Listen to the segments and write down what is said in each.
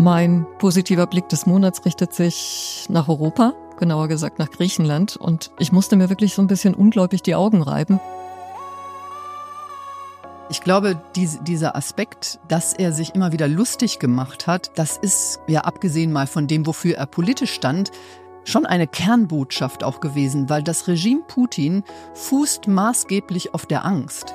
Mein positiver Blick des Monats richtet sich nach Europa, genauer gesagt nach Griechenland. Und ich musste mir wirklich so ein bisschen ungläubig die Augen reiben. Ich glaube, dieser Aspekt, dass er sich immer wieder lustig gemacht hat, das ist ja abgesehen mal von dem, wofür er politisch stand, schon eine Kernbotschaft auch gewesen, weil das Regime Putin fußt maßgeblich auf der Angst.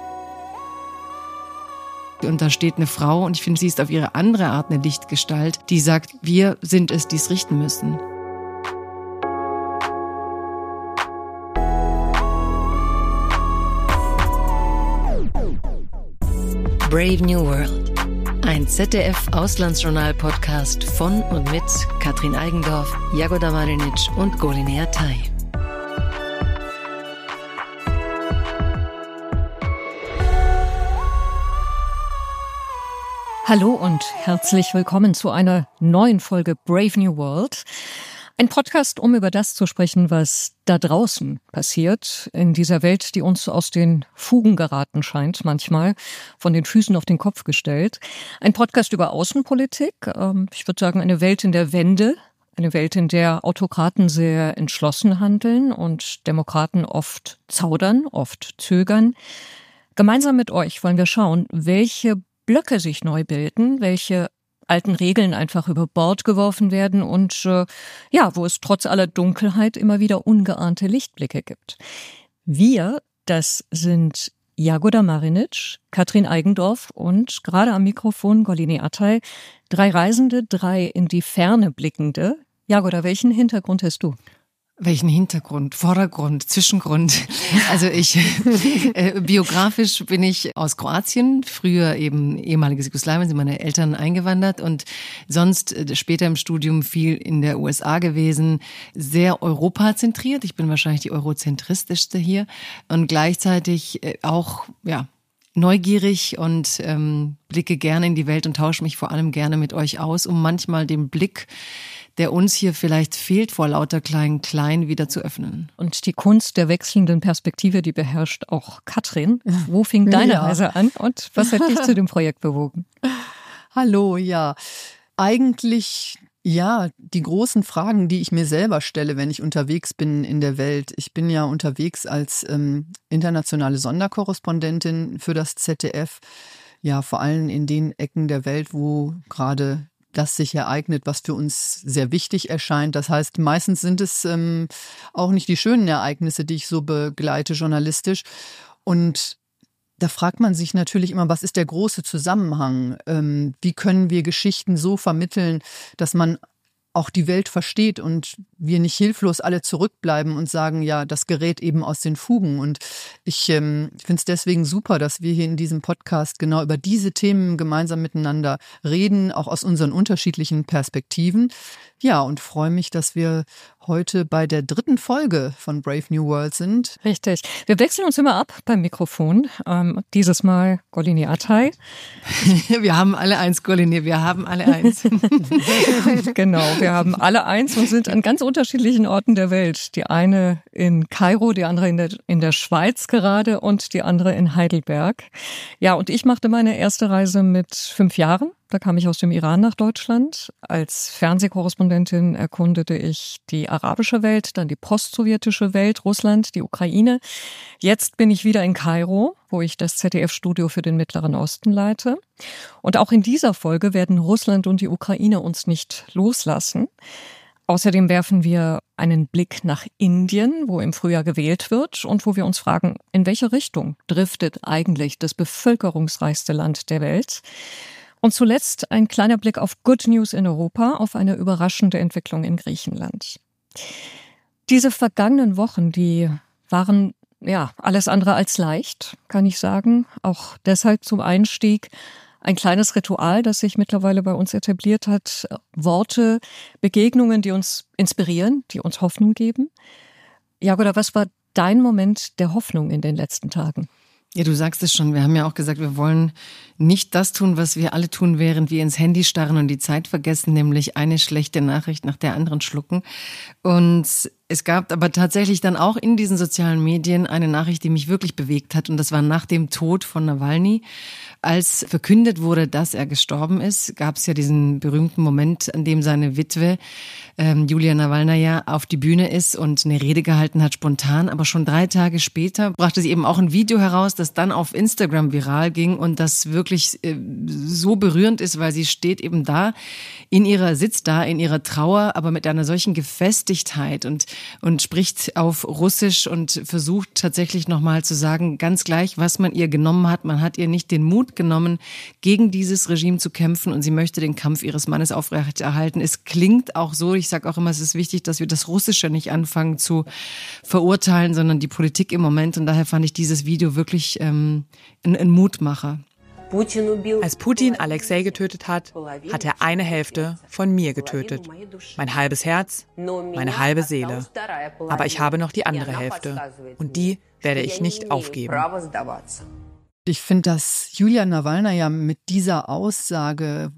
Und da steht eine Frau und ich finde, sie ist auf ihre andere Art eine Lichtgestalt, die sagt, wir sind es, die es richten müssen. Brave New World. Ein ZDF-Auslandsjournal-Podcast von und mit Katrin Eigendorf, Jagoda Marinic und Golinea Tai. Hallo und herzlich willkommen zu einer neuen Folge Brave New World. Ein Podcast, um über das zu sprechen, was da draußen passiert, in dieser Welt, die uns aus den Fugen geraten scheint, manchmal von den Füßen auf den Kopf gestellt. Ein Podcast über Außenpolitik. Ähm, ich würde sagen, eine Welt in der Wende, eine Welt, in der Autokraten sehr entschlossen handeln und Demokraten oft zaudern, oft zögern. Gemeinsam mit euch wollen wir schauen, welche Blöcke sich neu bilden, welche alten Regeln einfach über Bord geworfen werden und äh, ja, wo es trotz aller Dunkelheit immer wieder ungeahnte Lichtblicke gibt. Wir, das sind Jagoda Marinic, Katrin Eigendorf und gerade am Mikrofon Golini Atay, drei Reisende, drei in die Ferne blickende. Jagoda, welchen Hintergrund hast du? Welchen Hintergrund, Vordergrund, Zwischengrund? Also ich, äh, biografisch bin ich aus Kroatien, früher eben ehemaliges Jugoslawien, sind meine Eltern eingewandert und sonst äh, später im Studium viel in der USA gewesen, sehr europazentriert. Ich bin wahrscheinlich die eurozentristischste hier und gleichzeitig äh, auch, ja, neugierig und ähm, blicke gerne in die Welt und tausche mich vor allem gerne mit euch aus, um manchmal den Blick der uns hier vielleicht fehlt, vor lauter klein klein wieder zu öffnen. Und die Kunst der wechselnden Perspektive, die beherrscht auch Katrin. Wo fing deine ja. Reise an und was hat dich zu dem Projekt bewogen? Hallo, ja. Eigentlich ja, die großen Fragen, die ich mir selber stelle, wenn ich unterwegs bin in der Welt. Ich bin ja unterwegs als ähm, internationale Sonderkorrespondentin für das ZDF. Ja, vor allem in den Ecken der Welt, wo gerade das sich ereignet, was für uns sehr wichtig erscheint. Das heißt, meistens sind es ähm, auch nicht die schönen Ereignisse, die ich so begleite journalistisch. Und da fragt man sich natürlich immer, was ist der große Zusammenhang? Ähm, wie können wir Geschichten so vermitteln, dass man auch die Welt versteht und wir nicht hilflos alle zurückbleiben und sagen, ja, das gerät eben aus den Fugen. Und ich ähm, finde es deswegen super, dass wir hier in diesem Podcast genau über diese Themen gemeinsam miteinander reden, auch aus unseren unterschiedlichen Perspektiven. Ja, und freue mich, dass wir heute bei der dritten Folge von Brave New World sind. Richtig. Wir wechseln uns immer ab beim Mikrofon. Ähm, dieses Mal Golini Atay. wir haben alle eins, Golini, wir haben alle eins. genau, wir haben alle eins und sind an ganz unterschiedlichen Orten der Welt. Die eine in Kairo, die andere in der, in der Schweiz gerade und die andere in Heidelberg. Ja, und ich machte meine erste Reise mit fünf Jahren da kam ich aus dem Iran nach Deutschland. Als Fernsehkorrespondentin erkundete ich die arabische Welt, dann die postsowjetische Welt, Russland, die Ukraine. Jetzt bin ich wieder in Kairo, wo ich das ZDF-Studio für den Mittleren Osten leite. Und auch in dieser Folge werden Russland und die Ukraine uns nicht loslassen. Außerdem werfen wir einen Blick nach Indien, wo im Frühjahr gewählt wird und wo wir uns fragen, in welche Richtung driftet eigentlich das bevölkerungsreichste Land der Welt? Und zuletzt ein kleiner Blick auf Good News in Europa, auf eine überraschende Entwicklung in Griechenland. Diese vergangenen Wochen, die waren ja alles andere als leicht, kann ich sagen. Auch deshalb zum Einstieg ein kleines Ritual, das sich mittlerweile bei uns etabliert hat. Worte, Begegnungen, die uns inspirieren, die uns Hoffnung geben. Jagoda, was war dein Moment der Hoffnung in den letzten Tagen? Ja, du sagst es schon. Wir haben ja auch gesagt, wir wollen nicht das tun, was wir alle tun, während wir ins Handy starren und die Zeit vergessen, nämlich eine schlechte Nachricht nach der anderen schlucken. Und Es gab aber tatsächlich dann auch in diesen sozialen Medien eine Nachricht, die mich wirklich bewegt hat. Und das war nach dem Tod von Nawalny. Als verkündet wurde, dass er gestorben ist, gab es ja diesen berühmten Moment, an dem seine Witwe ähm, Julia Nawalnaja auf die Bühne ist und eine Rede gehalten hat, spontan. Aber schon drei Tage später brachte sie eben auch ein Video heraus, das dann auf Instagram viral ging und das wirklich äh, so berührend ist, weil sie steht eben da in ihrer, sitzt da in ihrer Trauer, aber mit einer solchen Gefestigkeit und, und spricht auf Russisch und versucht tatsächlich nochmal zu sagen, ganz gleich, was man ihr genommen hat. Man hat ihr nicht den Mut genommen, gegen dieses Regime zu kämpfen und sie möchte den Kampf ihres Mannes aufrechterhalten. Es klingt auch so, ich sage auch immer, es ist wichtig, dass wir das Russische nicht anfangen zu verurteilen, sondern die Politik im Moment. Und daher fand ich dieses Video wirklich ähm, ein, ein Mutmacher. Als Putin Alexei getötet hat, hat er eine Hälfte von mir getötet. Mein halbes Herz, meine halbe Seele. Aber ich habe noch die andere Hälfte. Und die werde ich nicht aufgeben. Ich finde, dass Julia Nawalna ja mit dieser Aussage,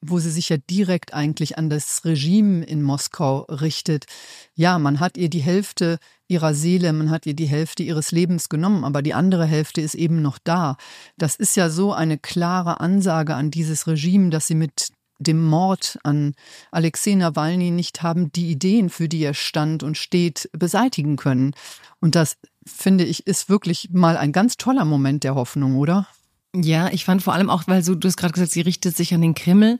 wo sie sich ja direkt eigentlich an das Regime in Moskau richtet, ja, man hat ihr die Hälfte ihrer Seele, man hat ihr die Hälfte ihres Lebens genommen, aber die andere Hälfte ist eben noch da. Das ist ja so eine klare Ansage an dieses Regime, dass sie mit dem Mord an Alexei Nawalny nicht haben die Ideen, für die er stand und steht, beseitigen können. Und das finde ich, ist wirklich mal ein ganz toller Moment der Hoffnung, oder? Ja, ich fand vor allem auch, weil so, du hast gerade gesagt, sie richtet sich an den Kreml,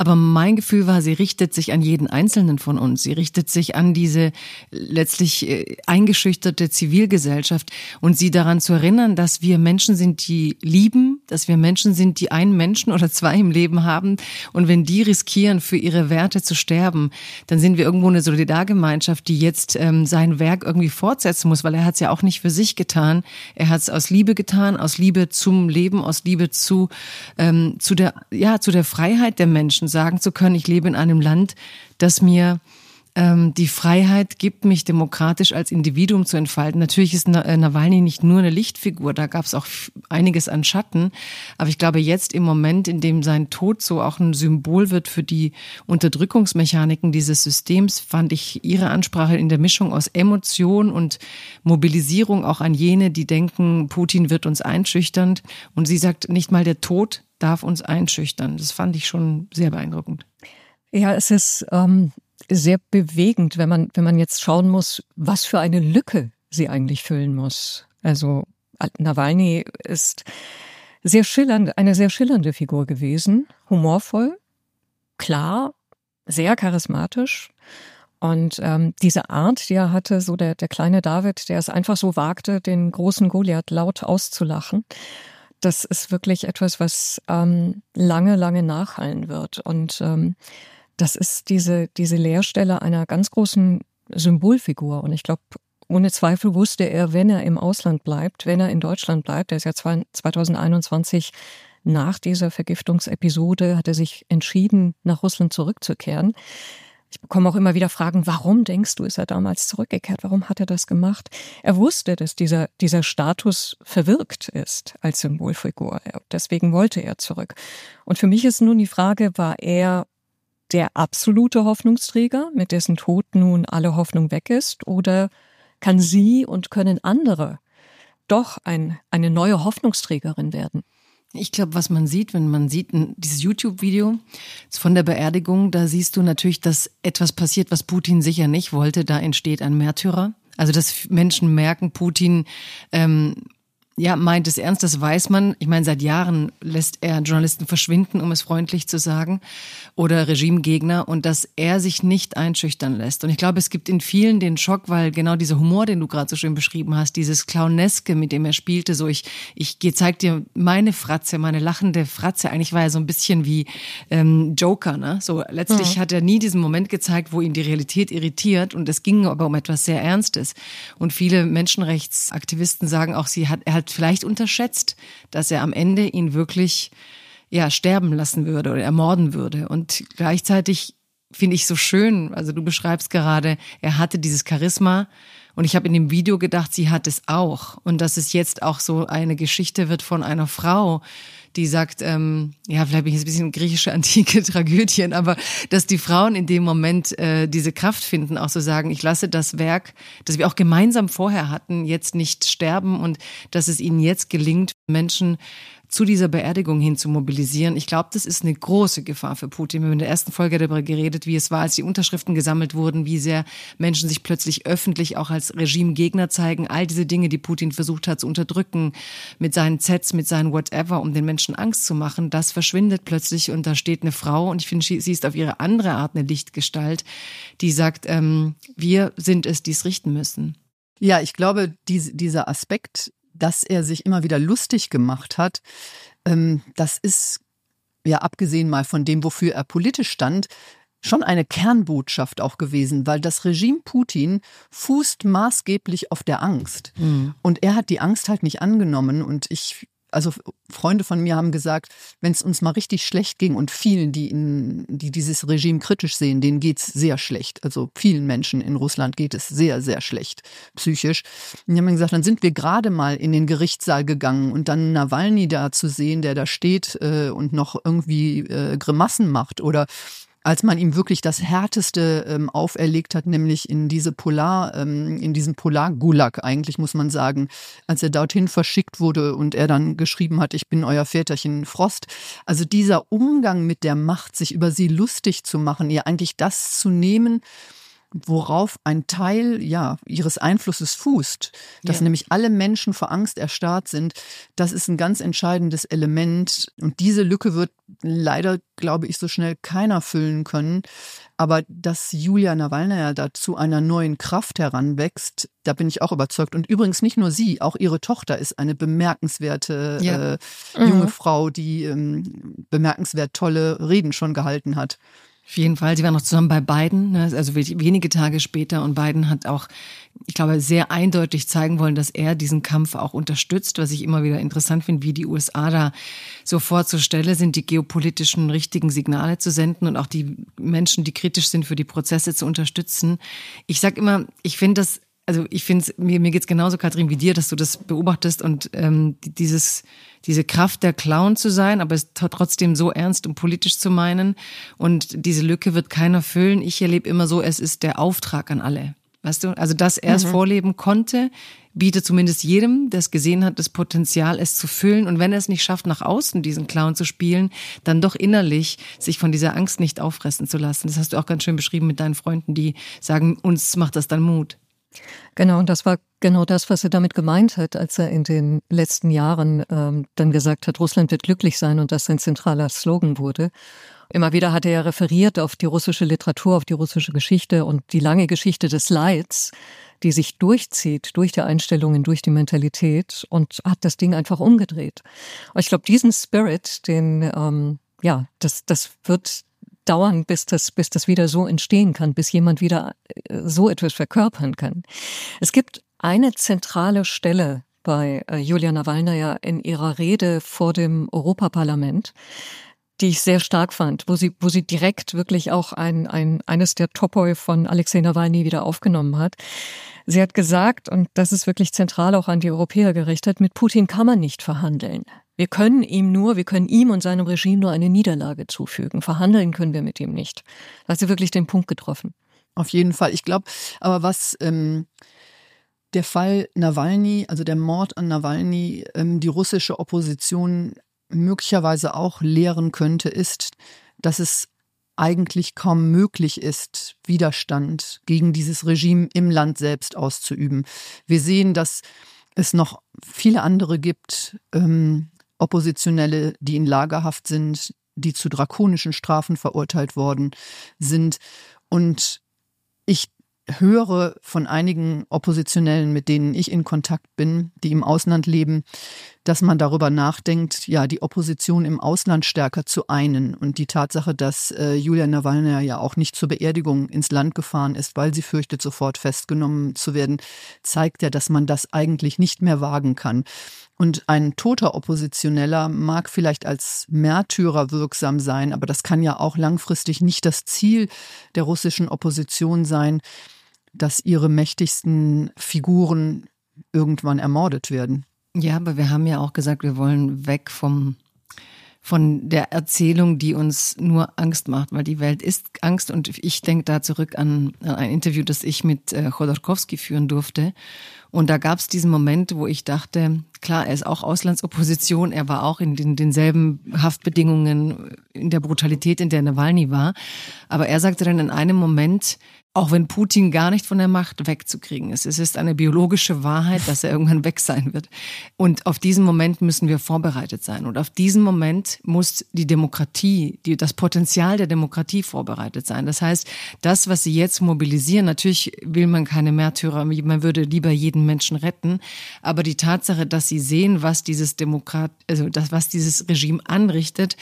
aber mein Gefühl war, sie richtet sich an jeden Einzelnen von uns. Sie richtet sich an diese letztlich äh, eingeschüchterte Zivilgesellschaft und sie daran zu erinnern, dass wir Menschen sind, die lieben, dass wir Menschen sind, die einen Menschen oder zwei im Leben haben. Und wenn die riskieren, für ihre Werte zu sterben, dann sind wir irgendwo eine Solidargemeinschaft, die jetzt ähm, sein Werk irgendwie fortsetzen muss, weil er hat es ja auch nicht für sich getan. Er hat es aus Liebe getan, aus Liebe zum Leben, aus Liebe zu, ähm, zu der, ja, zu der Freiheit der Menschen sagen zu können, ich lebe in einem Land, das mir ähm, die Freiheit gibt, mich demokratisch als Individuum zu entfalten. Natürlich ist äh, Nawalny nicht nur eine Lichtfigur, da gab es auch einiges an Schatten. Aber ich glaube, jetzt im Moment, in dem sein Tod so auch ein Symbol wird für die Unterdrückungsmechaniken dieses Systems, fand ich Ihre Ansprache in der Mischung aus Emotion und Mobilisierung auch an jene, die denken, Putin wird uns einschüchternd. Und sie sagt, nicht mal der Tod darf uns einschüchtern. Das fand ich schon sehr beeindruckend. Ja, es ist ähm, sehr bewegend, wenn man, wenn man jetzt schauen muss, was für eine Lücke sie eigentlich füllen muss. Also Nawalny ist sehr schillernd, eine sehr schillernde Figur gewesen, humorvoll, klar, sehr charismatisch. Und ähm, diese Art, die er hatte, so der, der kleine David, der es einfach so wagte, den großen Goliath laut auszulachen, das ist wirklich etwas, was ähm, lange, lange nachhallen wird. Und ähm, das ist diese, diese Leerstelle einer ganz großen Symbolfigur. Und ich glaube, ohne Zweifel wusste er, wenn er im Ausland bleibt, wenn er in Deutschland bleibt, er ist ja 2021 nach dieser Vergiftungsepisode, hat er sich entschieden, nach Russland zurückzukehren. Ich bekomme auch immer wieder Fragen, warum denkst du, ist er damals zurückgekehrt? Warum hat er das gemacht? Er wusste, dass dieser, dieser Status verwirkt ist als Symbolfigur. Deswegen wollte er zurück. Und für mich ist nun die Frage, war er der absolute Hoffnungsträger, mit dessen Tod nun alle Hoffnung weg ist? Oder kann sie und können andere doch ein, eine neue Hoffnungsträgerin werden? Ich glaube, was man sieht, wenn man sieht dieses YouTube-Video von der Beerdigung, da siehst du natürlich, dass etwas passiert, was Putin sicher nicht wollte. Da entsteht ein Märtyrer. Also dass Menschen merken, Putin ähm, ja, meint es ernst, das weiß man. Ich meine, seit Jahren lässt er Journalisten verschwinden, um es freundlich zu sagen, oder Regimegegner und dass er sich nicht einschüchtern lässt. Und ich glaube, es gibt in vielen den Schock, weil genau dieser Humor, den du gerade so schön beschrieben hast, dieses Clowneske, mit dem er spielte, so ich, ich zeig dir meine Fratze, meine lachende Fratze. Eigentlich war er so ein bisschen wie ähm, Joker, ne? So letztlich mhm. hat er nie diesen Moment gezeigt, wo ihn die Realität irritiert und es ging aber um etwas sehr Ernstes. Und viele Menschenrechtsaktivisten sagen auch, sie hat, er hat vielleicht unterschätzt, dass er am Ende ihn wirklich ja sterben lassen würde oder ermorden würde. Und gleichzeitig finde ich so schön, also du beschreibst gerade, er hatte dieses Charisma Und ich habe in dem Video gedacht, sie hat es auch. Und dass es jetzt auch so eine Geschichte wird von einer Frau, die sagt, ähm, ja, vielleicht bin ich jetzt ein bisschen griechische antike Tragödien, aber dass die Frauen in dem Moment äh, diese Kraft finden, auch so sagen, ich lasse das Werk, das wir auch gemeinsam vorher hatten, jetzt nicht sterben und dass es ihnen jetzt gelingt, Menschen zu dieser Beerdigung hin zu mobilisieren. Ich glaube, das ist eine große Gefahr für Putin. Wir haben in der ersten Folge darüber geredet, wie es war, als die Unterschriften gesammelt wurden, wie sehr Menschen sich plötzlich öffentlich auch als Regimegegner zeigen. All diese Dinge, die Putin versucht hat zu unterdrücken, mit seinen Zets, mit seinen Whatever, um den Menschen Angst zu machen, das verschwindet plötzlich und da steht eine Frau und ich finde, sie ist auf ihre andere Art eine Lichtgestalt, die sagt, ähm, wir sind es, die es richten müssen. Ja, ich glaube, die, dieser Aspekt dass er sich immer wieder lustig gemacht hat, ähm, das ist ja abgesehen mal von dem, wofür er politisch stand, schon eine Kernbotschaft auch gewesen, weil das Regime Putin fußt maßgeblich auf der Angst. Mhm. Und er hat die Angst halt nicht angenommen. Und ich also Freunde von mir haben gesagt, wenn es uns mal richtig schlecht ging und vielen, die, in, die dieses Regime kritisch sehen, denen geht's sehr schlecht. Also vielen Menschen in Russland geht es sehr, sehr schlecht psychisch. Und die haben gesagt, dann sind wir gerade mal in den Gerichtssaal gegangen und dann Nawalny da zu sehen, der da steht äh, und noch irgendwie äh, Grimassen macht oder als man ihm wirklich das Härteste ähm, auferlegt hat, nämlich in diese Polar, ähm, in diesen Polargulag eigentlich, muss man sagen, als er dorthin verschickt wurde und er dann geschrieben hat, ich bin euer Väterchen Frost. Also dieser Umgang mit der Macht, sich über sie lustig zu machen, ihr eigentlich das zu nehmen, worauf ein Teil ja ihres Einflusses fußt, dass ja. nämlich alle Menschen vor Angst erstarrt sind, das ist ein ganz entscheidendes Element und diese Lücke wird leider, glaube ich, so schnell keiner füllen können. Aber dass Julia Nawalnaja da zu einer neuen Kraft heranwächst, da bin ich auch überzeugt. Und übrigens nicht nur sie, auch ihre Tochter ist eine bemerkenswerte ja. äh, junge mhm. Frau, die ähm, bemerkenswert tolle Reden schon gehalten hat. Auf jeden Fall. Sie waren noch zusammen bei Biden, ne? also wenige Tage später. Und Biden hat auch, ich glaube, sehr eindeutig zeigen wollen, dass er diesen Kampf auch unterstützt, was ich immer wieder interessant finde, wie die USA da sofort zur Stelle sind, die geopolitischen richtigen Signale zu senden und auch die Menschen, die kritisch sind, für die Prozesse zu unterstützen. Ich sage immer, ich finde das also ich finde mir, mir geht's genauso, Kathrin, wie dir, dass du das beobachtest und ähm, dieses, diese Kraft der Clown zu sein, aber es trotzdem so ernst und politisch zu meinen. Und diese Lücke wird keiner füllen. Ich erlebe immer so, es ist der Auftrag an alle. Weißt du, also dass er es mhm. vorleben konnte, bietet zumindest jedem, der es gesehen hat, das Potenzial, es zu füllen. Und wenn er es nicht schafft, nach außen diesen Clown zu spielen, dann doch innerlich sich von dieser Angst nicht auffressen zu lassen. Das hast du auch ganz schön beschrieben mit deinen Freunden, die sagen, uns macht das dann Mut. Genau, und das war genau das, was er damit gemeint hat, als er in den letzten Jahren ähm, dann gesagt hat, Russland wird glücklich sein und das ein zentraler Slogan wurde. Immer wieder hat er ja referiert auf die russische Literatur, auf die russische Geschichte und die lange Geschichte des Leids, die sich durchzieht durch die Einstellungen, durch die Mentalität und hat das Ding einfach umgedreht. Und ich glaube, diesen Spirit, den ähm, ja, das, das wird dauern, bis das, bis das wieder so entstehen kann, bis jemand wieder äh, so etwas verkörpern kann. Es gibt eine zentrale Stelle bei äh, Julia Nawalnaja in ihrer Rede vor dem Europaparlament, die ich sehr stark fand, wo sie, wo sie direkt wirklich auch ein, ein, eines der Topoi von Alexei Nawalny wieder aufgenommen hat. Sie hat gesagt, und das ist wirklich zentral auch an die Europäer gerichtet, mit Putin kann man nicht verhandeln. Wir können ihm nur, wir können ihm und seinem Regime nur eine Niederlage zufügen. Verhandeln können wir mit ihm nicht. Da hast du wirklich den Punkt getroffen. Auf jeden Fall. Ich glaube, aber was ähm, der Fall Nawalny, also der Mord an Nawalny, ähm, die russische Opposition möglicherweise auch lehren könnte, ist, dass es eigentlich kaum möglich ist, Widerstand gegen dieses Regime im Land selbst auszuüben. Wir sehen, dass es noch viele andere gibt, ähm, Oppositionelle, die in Lagerhaft sind, die zu drakonischen Strafen verurteilt worden sind. Und ich höre von einigen Oppositionellen, mit denen ich in Kontakt bin, die im Ausland leben, dass man darüber nachdenkt, ja, die Opposition im Ausland stärker zu einen. Und die Tatsache, dass äh, Julia Nawalny ja auch nicht zur Beerdigung ins Land gefahren ist, weil sie fürchtet, sofort festgenommen zu werden, zeigt ja, dass man das eigentlich nicht mehr wagen kann. Und ein toter Oppositioneller mag vielleicht als Märtyrer wirksam sein, aber das kann ja auch langfristig nicht das Ziel der russischen Opposition sein dass ihre mächtigsten Figuren irgendwann ermordet werden. Ja, aber wir haben ja auch gesagt, wir wollen weg vom von der Erzählung, die uns nur Angst macht, weil die Welt ist Angst. Und ich denke da zurück an, ein Interview, das ich mit äh, Chodorkowski führen durfte. Und da gab es diesen Moment, wo ich dachte, klar, er ist auch Auslandsopposition, er war auch in den, denselben Haftbedingungen, in der Brutalität, in der Nawalny war. Aber er sagte dann in einem Moment, auch wenn Putin gar nicht von der Macht wegzukriegen ist. Es ist eine biologische Wahrheit, dass er irgendwann weg sein wird. Und auf diesen Moment müssen wir vorbereitet sein. Und auf diesen Moment muss die Demokratie, die, das Potenzial der Demokratie vorbereitet sein. Das heißt, das, was sie jetzt mobilisieren, natürlich will man keine Märtyrer, man würde lieber jeden Menschen retten. Aber die Tatsache, dass sie sehen, was dieses Demokrat, also das, was dieses Regime anrichtet,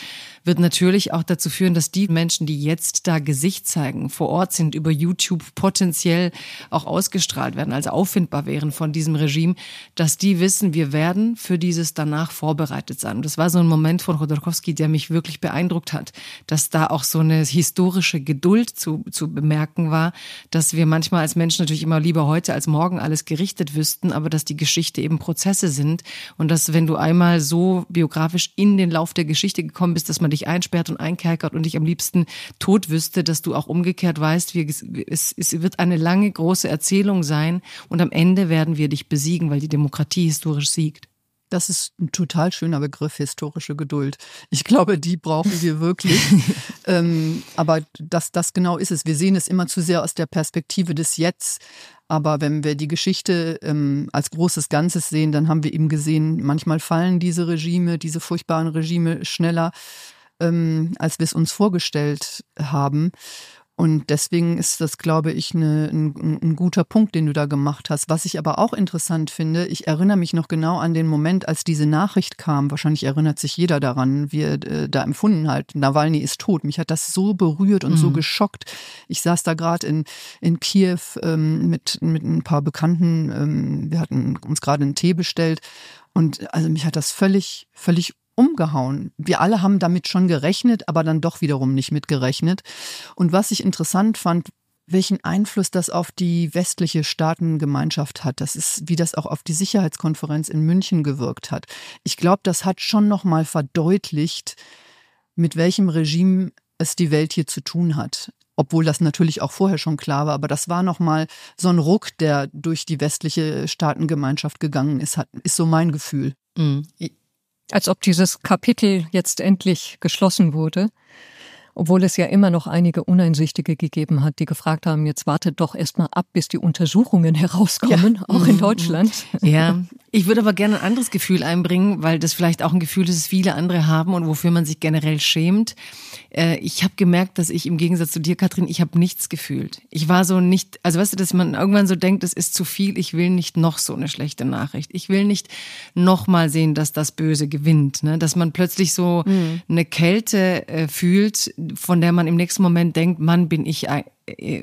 wird natürlich auch dazu führen, dass die Menschen, die jetzt da Gesicht zeigen, vor Ort sind, über YouTube potenziell auch ausgestrahlt werden, also auffindbar wären von diesem Regime, dass die wissen, wir werden für dieses danach vorbereitet sein. Das war so ein Moment von Chodorkowski, der mich wirklich beeindruckt hat, dass da auch so eine historische Geduld zu, zu bemerken war, dass wir manchmal als Menschen natürlich immer lieber heute als morgen alles gerichtet wüssten, aber dass die Geschichte eben Prozesse sind und dass wenn du einmal so biografisch in den Lauf der Geschichte gekommen bist, dass man dich dich einsperrt und einkerkert und dich am liebsten tot wüsste, dass du auch umgekehrt weißt, wie, es, es wird eine lange, große Erzählung sein und am Ende werden wir dich besiegen, weil die Demokratie historisch siegt. Das ist ein total schöner Begriff, historische Geduld. Ich glaube, die brauchen wir wirklich. ähm, aber das, das genau ist es. Wir sehen es immer zu sehr aus der Perspektive des Jetzt. Aber wenn wir die Geschichte ähm, als großes Ganzes sehen, dann haben wir eben gesehen, manchmal fallen diese Regime, diese furchtbaren Regime schneller ähm, als wir es uns vorgestellt haben. Und deswegen ist das, glaube ich, eine, ein, ein, guter Punkt, den du da gemacht hast. Was ich aber auch interessant finde, ich erinnere mich noch genau an den Moment, als diese Nachricht kam. Wahrscheinlich erinnert sich jeder daran, wie er äh, da empfunden hat. Nawalny ist tot. Mich hat das so berührt und mhm. so geschockt. Ich saß da gerade in, in Kiew ähm, mit, mit ein paar Bekannten. Ähm, wir hatten uns gerade einen Tee bestellt. Und also mich hat das völlig, völlig umgehauen. Wir alle haben damit schon gerechnet, aber dann doch wiederum nicht mitgerechnet. Und was ich interessant fand, welchen Einfluss das auf die westliche Staatengemeinschaft hat. Das ist, wie das auch auf die Sicherheitskonferenz in München gewirkt hat. Ich glaube, das hat schon nochmal verdeutlicht, mit welchem Regime es die Welt hier zu tun hat. Obwohl das natürlich auch vorher schon klar war, aber das war nochmal so ein Ruck, der durch die westliche Staatengemeinschaft gegangen ist, hat, ist so mein Gefühl. Mhm. Als ob dieses Kapitel jetzt endlich geschlossen wurde obwohl es ja immer noch einige Uneinsichtige gegeben hat, die gefragt haben, jetzt wartet doch erstmal ab, bis die Untersuchungen herauskommen, ja. auch in. Deutschland. Ja, ich würde aber gerne ein anderes Gefühl einbringen, weil das vielleicht auch ein Gefühl ist, das viele andere haben und wofür man sich generell schämt. Äh, ich habe gemerkt, dass ich im Gegensatz zu dir, Katrin, ich habe nichts gefühlt. Ich war so nicht, also weißt du, dass man irgendwann so denkt, es ist zu viel, ich will nicht noch so eine schlechte Nachricht. Ich will nicht noch mal sehen, dass das Böse gewinnt. Ne? Dass man plötzlich so mhm. eine Kälte äh, fühlt, von der man im nächsten Moment denkt, Mann, bin ich äh,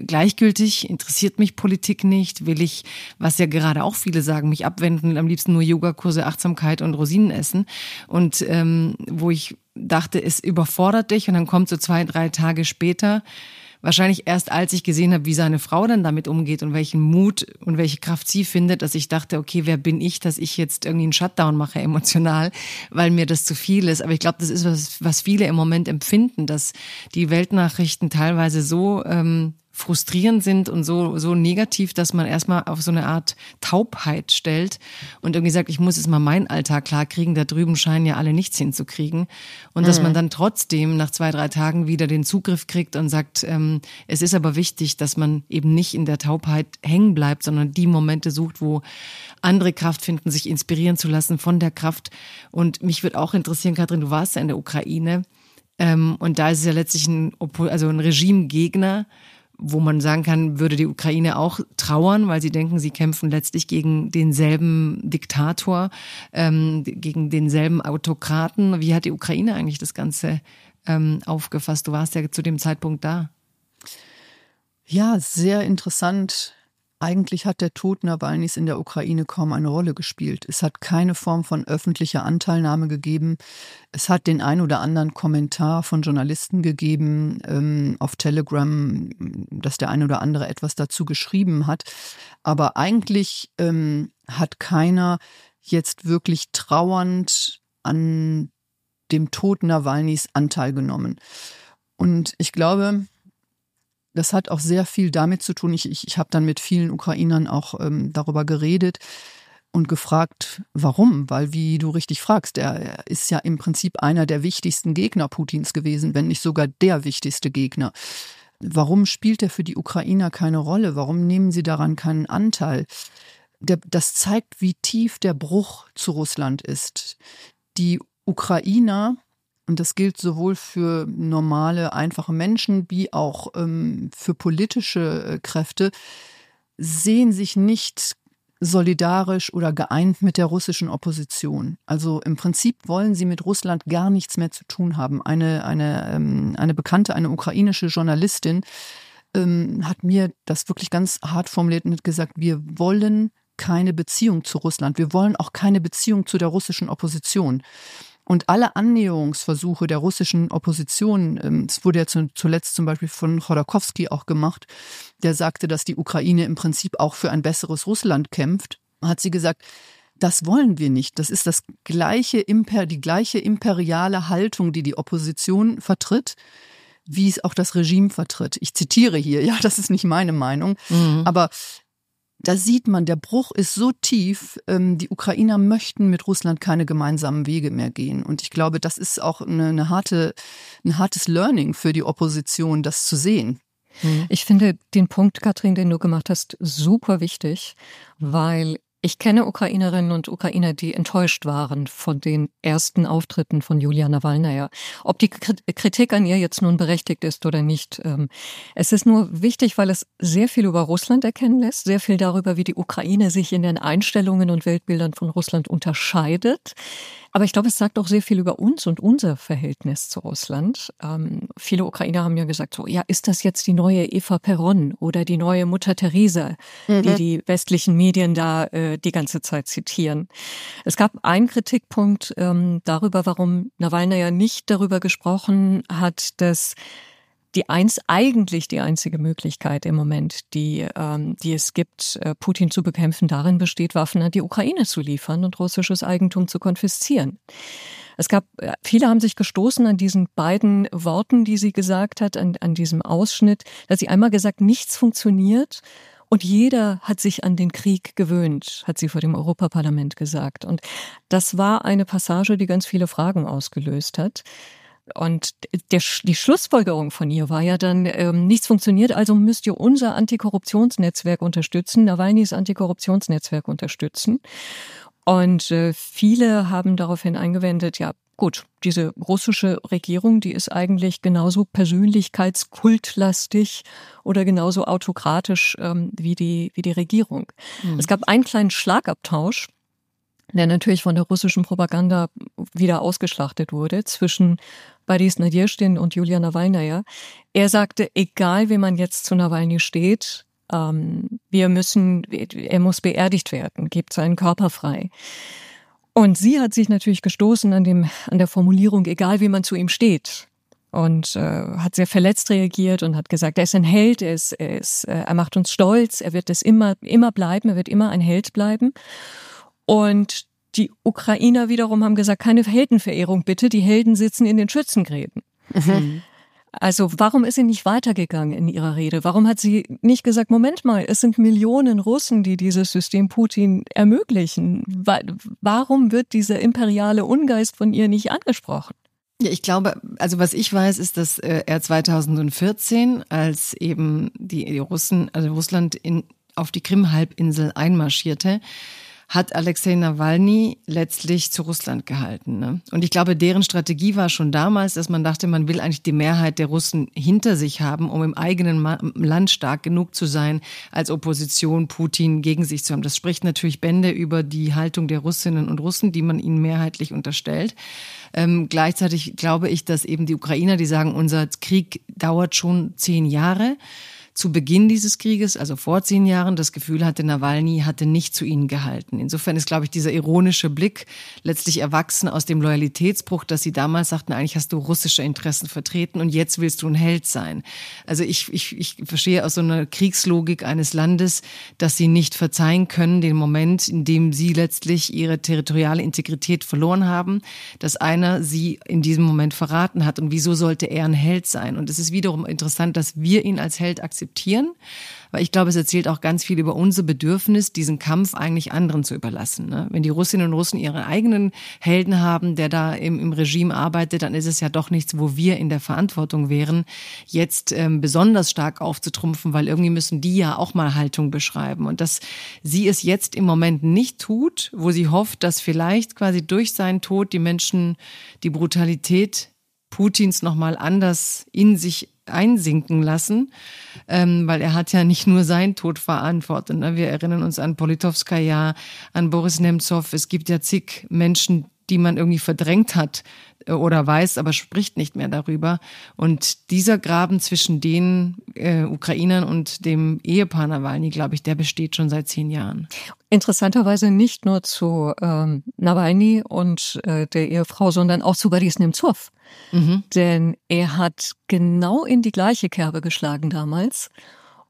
gleichgültig, interessiert mich Politik nicht, will ich, was ja gerade auch viele sagen, mich abwenden, am liebsten nur Yogakurse, Achtsamkeit und Rosinen essen. Und ähm, wo ich dachte, es überfordert dich und dann kommt so zwei, drei Tage später wahrscheinlich erst als ich gesehen habe, wie seine Frau dann damit umgeht und welchen Mut und welche Kraft sie findet, dass ich dachte, okay, wer bin ich, dass ich jetzt irgendwie einen Shutdown mache emotional, weil mir das zu viel ist. Aber ich glaube, das ist was, was viele im Moment empfinden, dass die Weltnachrichten teilweise so ähm, frustrierend sind und so, so negativ, dass man erstmal auf so eine Art Taubheit stellt und irgendwie sagt, ich muss jetzt mal meinen Alltag klarkriegen, da drüben scheinen ja alle nichts hinzukriegen. Und mhm. dass man dann trotzdem nach zwei, drei Tagen wieder den Zugriff kriegt und sagt, ähm, es ist aber wichtig, dass man eben nicht in der Taubheit hängen bleibt, sondern die Momente sucht, wo andere Kraft finden, sich inspirieren zu lassen von der Kraft. Und mich würde auch interessieren, Katrin, du warst ja in der Ukraine. Ähm, und da ist es ja letztlich ein, also ein Regimegegner wo man sagen kann, würde die Ukraine auch trauern, weil sie denken, sie kämpfen letztlich gegen denselben Diktator, ähm, gegen denselben Autokraten. Wie hat die Ukraine eigentlich das Ganze ähm, aufgefasst? Du warst ja zu dem Zeitpunkt da. Ja, sehr interessant Eigentlich hat der Tod Nawalnys in der Ukraine kaum eine Rolle gespielt. Es hat keine Form von öffentlicher Anteilnahme gegeben. Es hat den ein oder anderen Kommentar von Journalisten gegeben ähm, auf Telegram, dass der ein oder andere etwas dazu geschrieben hat. Aber eigentlich ähm, hat keiner jetzt wirklich trauernd an dem Tod Nawalnys Anteil genommen. Und ich glaube, das hat auch sehr viel damit zu tun. Ich, ich, ich habe dann mit vielen Ukrainern auch ähm, darüber geredet und gefragt, warum? Weil, wie du richtig fragst, er ist ja im Prinzip einer der wichtigsten Gegner Putins gewesen, wenn nicht sogar der wichtigste Gegner. Warum spielt er für die Ukrainer keine Rolle? Warum nehmen sie daran keinen Anteil? Der, das zeigt, wie tief der Bruch zu Russland ist. Die Ukrainer und das gilt sowohl für normale, einfache Menschen wie auch ähm, für politische äh, Kräfte, sehen sich nicht solidarisch oder geeint mit der russischen Opposition. Also im Prinzip wollen sie mit Russland gar nichts mehr zu tun haben. Eine, eine, ähm, eine bekannte, eine ukrainische Journalistin ähm, hat mir das wirklich ganz hart formuliert und gesagt, wir wollen keine Beziehung zu Russland. Wir wollen auch keine Beziehung zu der russischen Opposition. Und alle Annäherungsversuche der russischen Opposition, ähm, es wurde ja zuletzt zum Beispiel von Chodorkowski auch gemacht, der sagte, dass die Ukraine im Prinzip auch für ein besseres Russland kämpft, hat sie gesagt, das wollen wir nicht. Das ist das gleiche Imper, die gleiche imperiale Haltung, die die Opposition vertritt, wie es auch das Regime vertritt. Ich zitiere hier, ja, das ist nicht meine Meinung, mhm. aber da sieht man, der Bruch ist so tief, ähm, die Ukrainer möchten mit Russland keine gemeinsamen Wege mehr gehen. Und ich glaube, das ist auch eine, eine harte, ein hartes Learning für die Opposition, das zu sehen. Ich finde den Punkt, Katrin, den du gemacht hast, super wichtig, weil ich kenne Ukrainerinnen und Ukrainer, die enttäuscht waren von den ersten Auftritten von Julia Nawalnaja. Ob die Kritik an ihr jetzt nun berechtigt ist oder nicht. Ähm, es ist nur wichtig, weil es sehr viel über Russland erkennen lässt, sehr viel darüber, wie die Ukraine sich in den Einstellungen und Weltbildern von Russland unterscheidet. Aber ich glaube, es sagt auch sehr viel über uns und unser Verhältnis zu Russland. Ähm, viele Ukrainer haben ja gesagt, so, ja, ist das jetzt die neue Eva Peron oder die neue Mutter Teresa, mhm. die die westlichen Medien da äh, die ganze Zeit zitieren? Es gab einen Kritikpunkt ähm, darüber, warum Nawalny ja nicht darüber gesprochen hat, dass die eins eigentlich die einzige Möglichkeit im Moment, die, ähm, die es gibt, äh, Putin zu bekämpfen, darin besteht, Waffen an die Ukraine zu liefern und russisches Eigentum zu konfiszieren. Es gab, äh, viele haben sich gestoßen an diesen beiden Worten, die sie gesagt hat, an, an diesem Ausschnitt, dass sie einmal gesagt, nichts funktioniert und jeder hat sich an den Krieg gewöhnt, hat sie vor dem Europaparlament gesagt. Und das war eine Passage, die ganz viele Fragen ausgelöst hat. Und der, die Schlussfolgerung von ihr war ja dann, ähm, nichts funktioniert, also müsst ihr unser Antikorruptionsnetzwerk unterstützen, Nawalnys Antikorruptionsnetzwerk unterstützen. Und äh, viele haben daraufhin eingewendet, ja gut, diese russische Regierung, die ist eigentlich genauso persönlichkeitskultlastig oder genauso autokratisch ähm, wie, die, wie die Regierung. Mhm. Es gab einen kleinen Schlagabtausch der natürlich von der russischen Propaganda wieder ausgeschlachtet wurde, zwischen Boris Nadjestin und Julia Nawalnaja. Er sagte, egal wie man jetzt zu Nawalny steht, ähm, wir müssen, er muss beerdigt werden, gibt seinen Körper frei. Und sie hat sich natürlich gestoßen an dem, an der Formulierung, egal wie man zu ihm steht. Und äh, hat sehr verletzt reagiert und hat gesagt, er ist ein Held, er, ist, er, ist, äh, er macht uns stolz, er wird es immer, immer bleiben, er wird immer ein Held bleiben. Und die Ukrainer wiederum haben gesagt, keine Heldenverehrung bitte, die Helden sitzen in den Schützengräben. Mhm. Also warum ist sie nicht weitergegangen in ihrer Rede? Warum hat sie nicht gesagt, Moment mal, es sind Millionen Russen, die dieses System Putin ermöglichen. Warum wird dieser imperiale Ungeist von ihr nicht angesprochen? Ja, ich glaube, also was ich weiß, ist, dass äh, er 2014, als eben die Russen, also Russland in, auf die Krim-Halbinsel einmarschierte, hat Alexei Nawalny letztlich zu Russland gehalten. Ne? Und ich glaube, deren Strategie war schon damals, dass man dachte, man will eigentlich die Mehrheit der Russen hinter sich haben, um im eigenen Land stark genug zu sein, als Opposition Putin gegen sich zu haben. Das spricht natürlich Bände über die Haltung der Russinnen und Russen, die man ihnen mehrheitlich unterstellt. Ähm, gleichzeitig glaube ich, dass eben die Ukrainer, die sagen, unser Krieg dauert schon zehn Jahre, zu Beginn dieses Krieges, also vor zehn Jahren, das Gefühl hatte, Nawalny hatte nicht zu ihnen gehalten. Insofern ist, glaube ich, dieser ironische Blick letztlich erwachsen aus dem Loyalitätsbruch, dass sie damals sagten, eigentlich hast du russische Interessen vertreten und jetzt willst du ein Held sein. Also ich, ich, ich verstehe aus so einer Kriegslogik eines Landes, dass sie nicht verzeihen können, den Moment, in dem sie letztlich ihre territoriale Integrität verloren haben, dass einer sie in diesem Moment verraten hat. Und wieso sollte er ein Held sein? Und es ist wiederum interessant, dass wir ihn als Held akzeptieren, weil ich glaube, es erzählt auch ganz viel über unser Bedürfnis, diesen Kampf eigentlich anderen zu überlassen. Ne? Wenn die Russinnen und Russen ihre eigenen Helden haben, der da im, im Regime arbeitet, dann ist es ja doch nichts, wo wir in der Verantwortung wären, jetzt ähm, besonders stark aufzutrumpfen, weil irgendwie müssen die ja auch mal Haltung beschreiben. Und dass sie es jetzt im Moment nicht tut, wo sie hofft, dass vielleicht quasi durch seinen Tod die Menschen die Brutalität Putins nochmal anders in sich einsinken lassen, ähm, weil er hat ja nicht nur seinen Tod verantwortet. Ne? Wir erinnern uns an Politowskaja, an Boris Nemtsov. Es gibt ja zig Menschen, die man irgendwie verdrängt hat äh, oder weiß, aber spricht nicht mehr darüber. Und dieser Graben zwischen den äh, Ukrainern und dem Ehepaar Nawalny, glaube ich, der besteht schon seit zehn Jahren. Interessanterweise nicht nur zu ähm, Nawalny und äh, der Ehefrau, sondern auch zu Boris Nemtsov. Mhm. Denn er hat genau in die gleiche Kerbe geschlagen damals.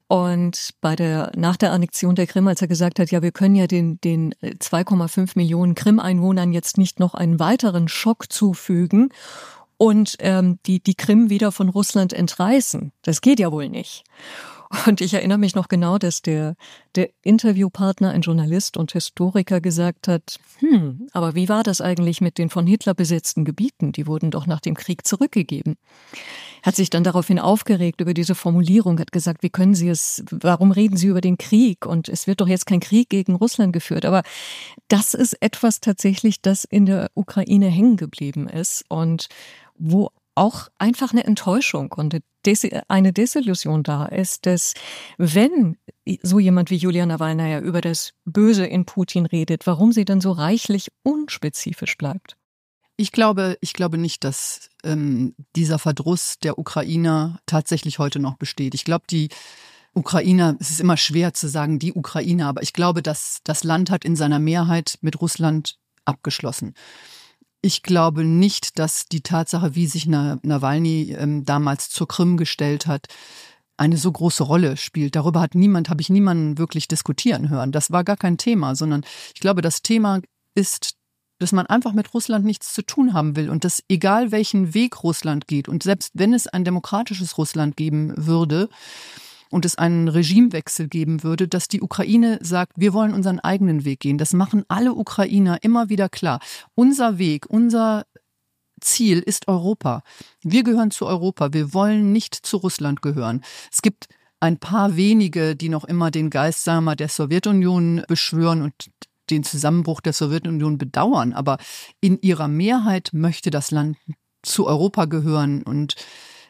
Und bei der, nach der Annexion der Krim, als er gesagt hat, ja, wir können ja den, den 2,5 Millionen Krim-Einwohnern jetzt nicht noch einen weiteren Schock zufügen und ähm, die, die Krim wieder von Russland entreißen. Das geht ja wohl nicht. Und ich erinnere mich noch genau, dass der, der Interviewpartner, ein Journalist und Historiker, gesagt hat, hm, aber wie war das eigentlich mit den von Hitler besetzten Gebieten? Die wurden doch nach dem Krieg zurückgegeben. Hat sich dann daraufhin aufgeregt über diese Formulierung, hat gesagt, wie können Sie es, warum reden Sie über den Krieg? Und es wird doch jetzt kein Krieg gegen Russland geführt. Aber das ist etwas tatsächlich, das in der Ukraine hängen geblieben ist und wo auch einfach eine Enttäuschung und eine Desillusion da ist, dass wenn so jemand wie Julia Nawalnaja über das Böse in Putin redet, warum sie dann so reichlich unspezifisch bleibt. Ich glaube, ich glaube nicht, dass ähm, dieser Verdruss der Ukrainer tatsächlich heute noch besteht. Ich glaube, die Ukrainer, es ist immer schwer zu sagen, die Ukrainer, aber ich glaube, dass das Land hat in seiner Mehrheit mit Russland abgeschlossen. Ich glaube nicht, dass die Tatsache, wie sich Nawalny ähm, damals zur Krim gestellt hat, eine so große Rolle spielt. Darüber hat niemand, habe ich niemanden wirklich diskutieren hören. Das war gar kein Thema, sondern ich glaube, das Thema ist, dass man einfach mit Russland nichts zu tun haben will und dass egal welchen Weg Russland geht und selbst wenn es ein demokratisches Russland geben würde, und es einen Regimewechsel geben würde, dass die Ukraine sagt, wir wollen unseren eigenen Weg gehen. Das machen alle Ukrainer immer wieder klar. Unser Weg, unser Ziel ist Europa. Wir gehören zu Europa. Wir wollen nicht zu Russland gehören. Es gibt ein paar wenige, die noch immer den Geist der Sowjetunion beschwören und den Zusammenbruch der Sowjetunion bedauern. Aber in ihrer Mehrheit möchte das Land zu Europa gehören und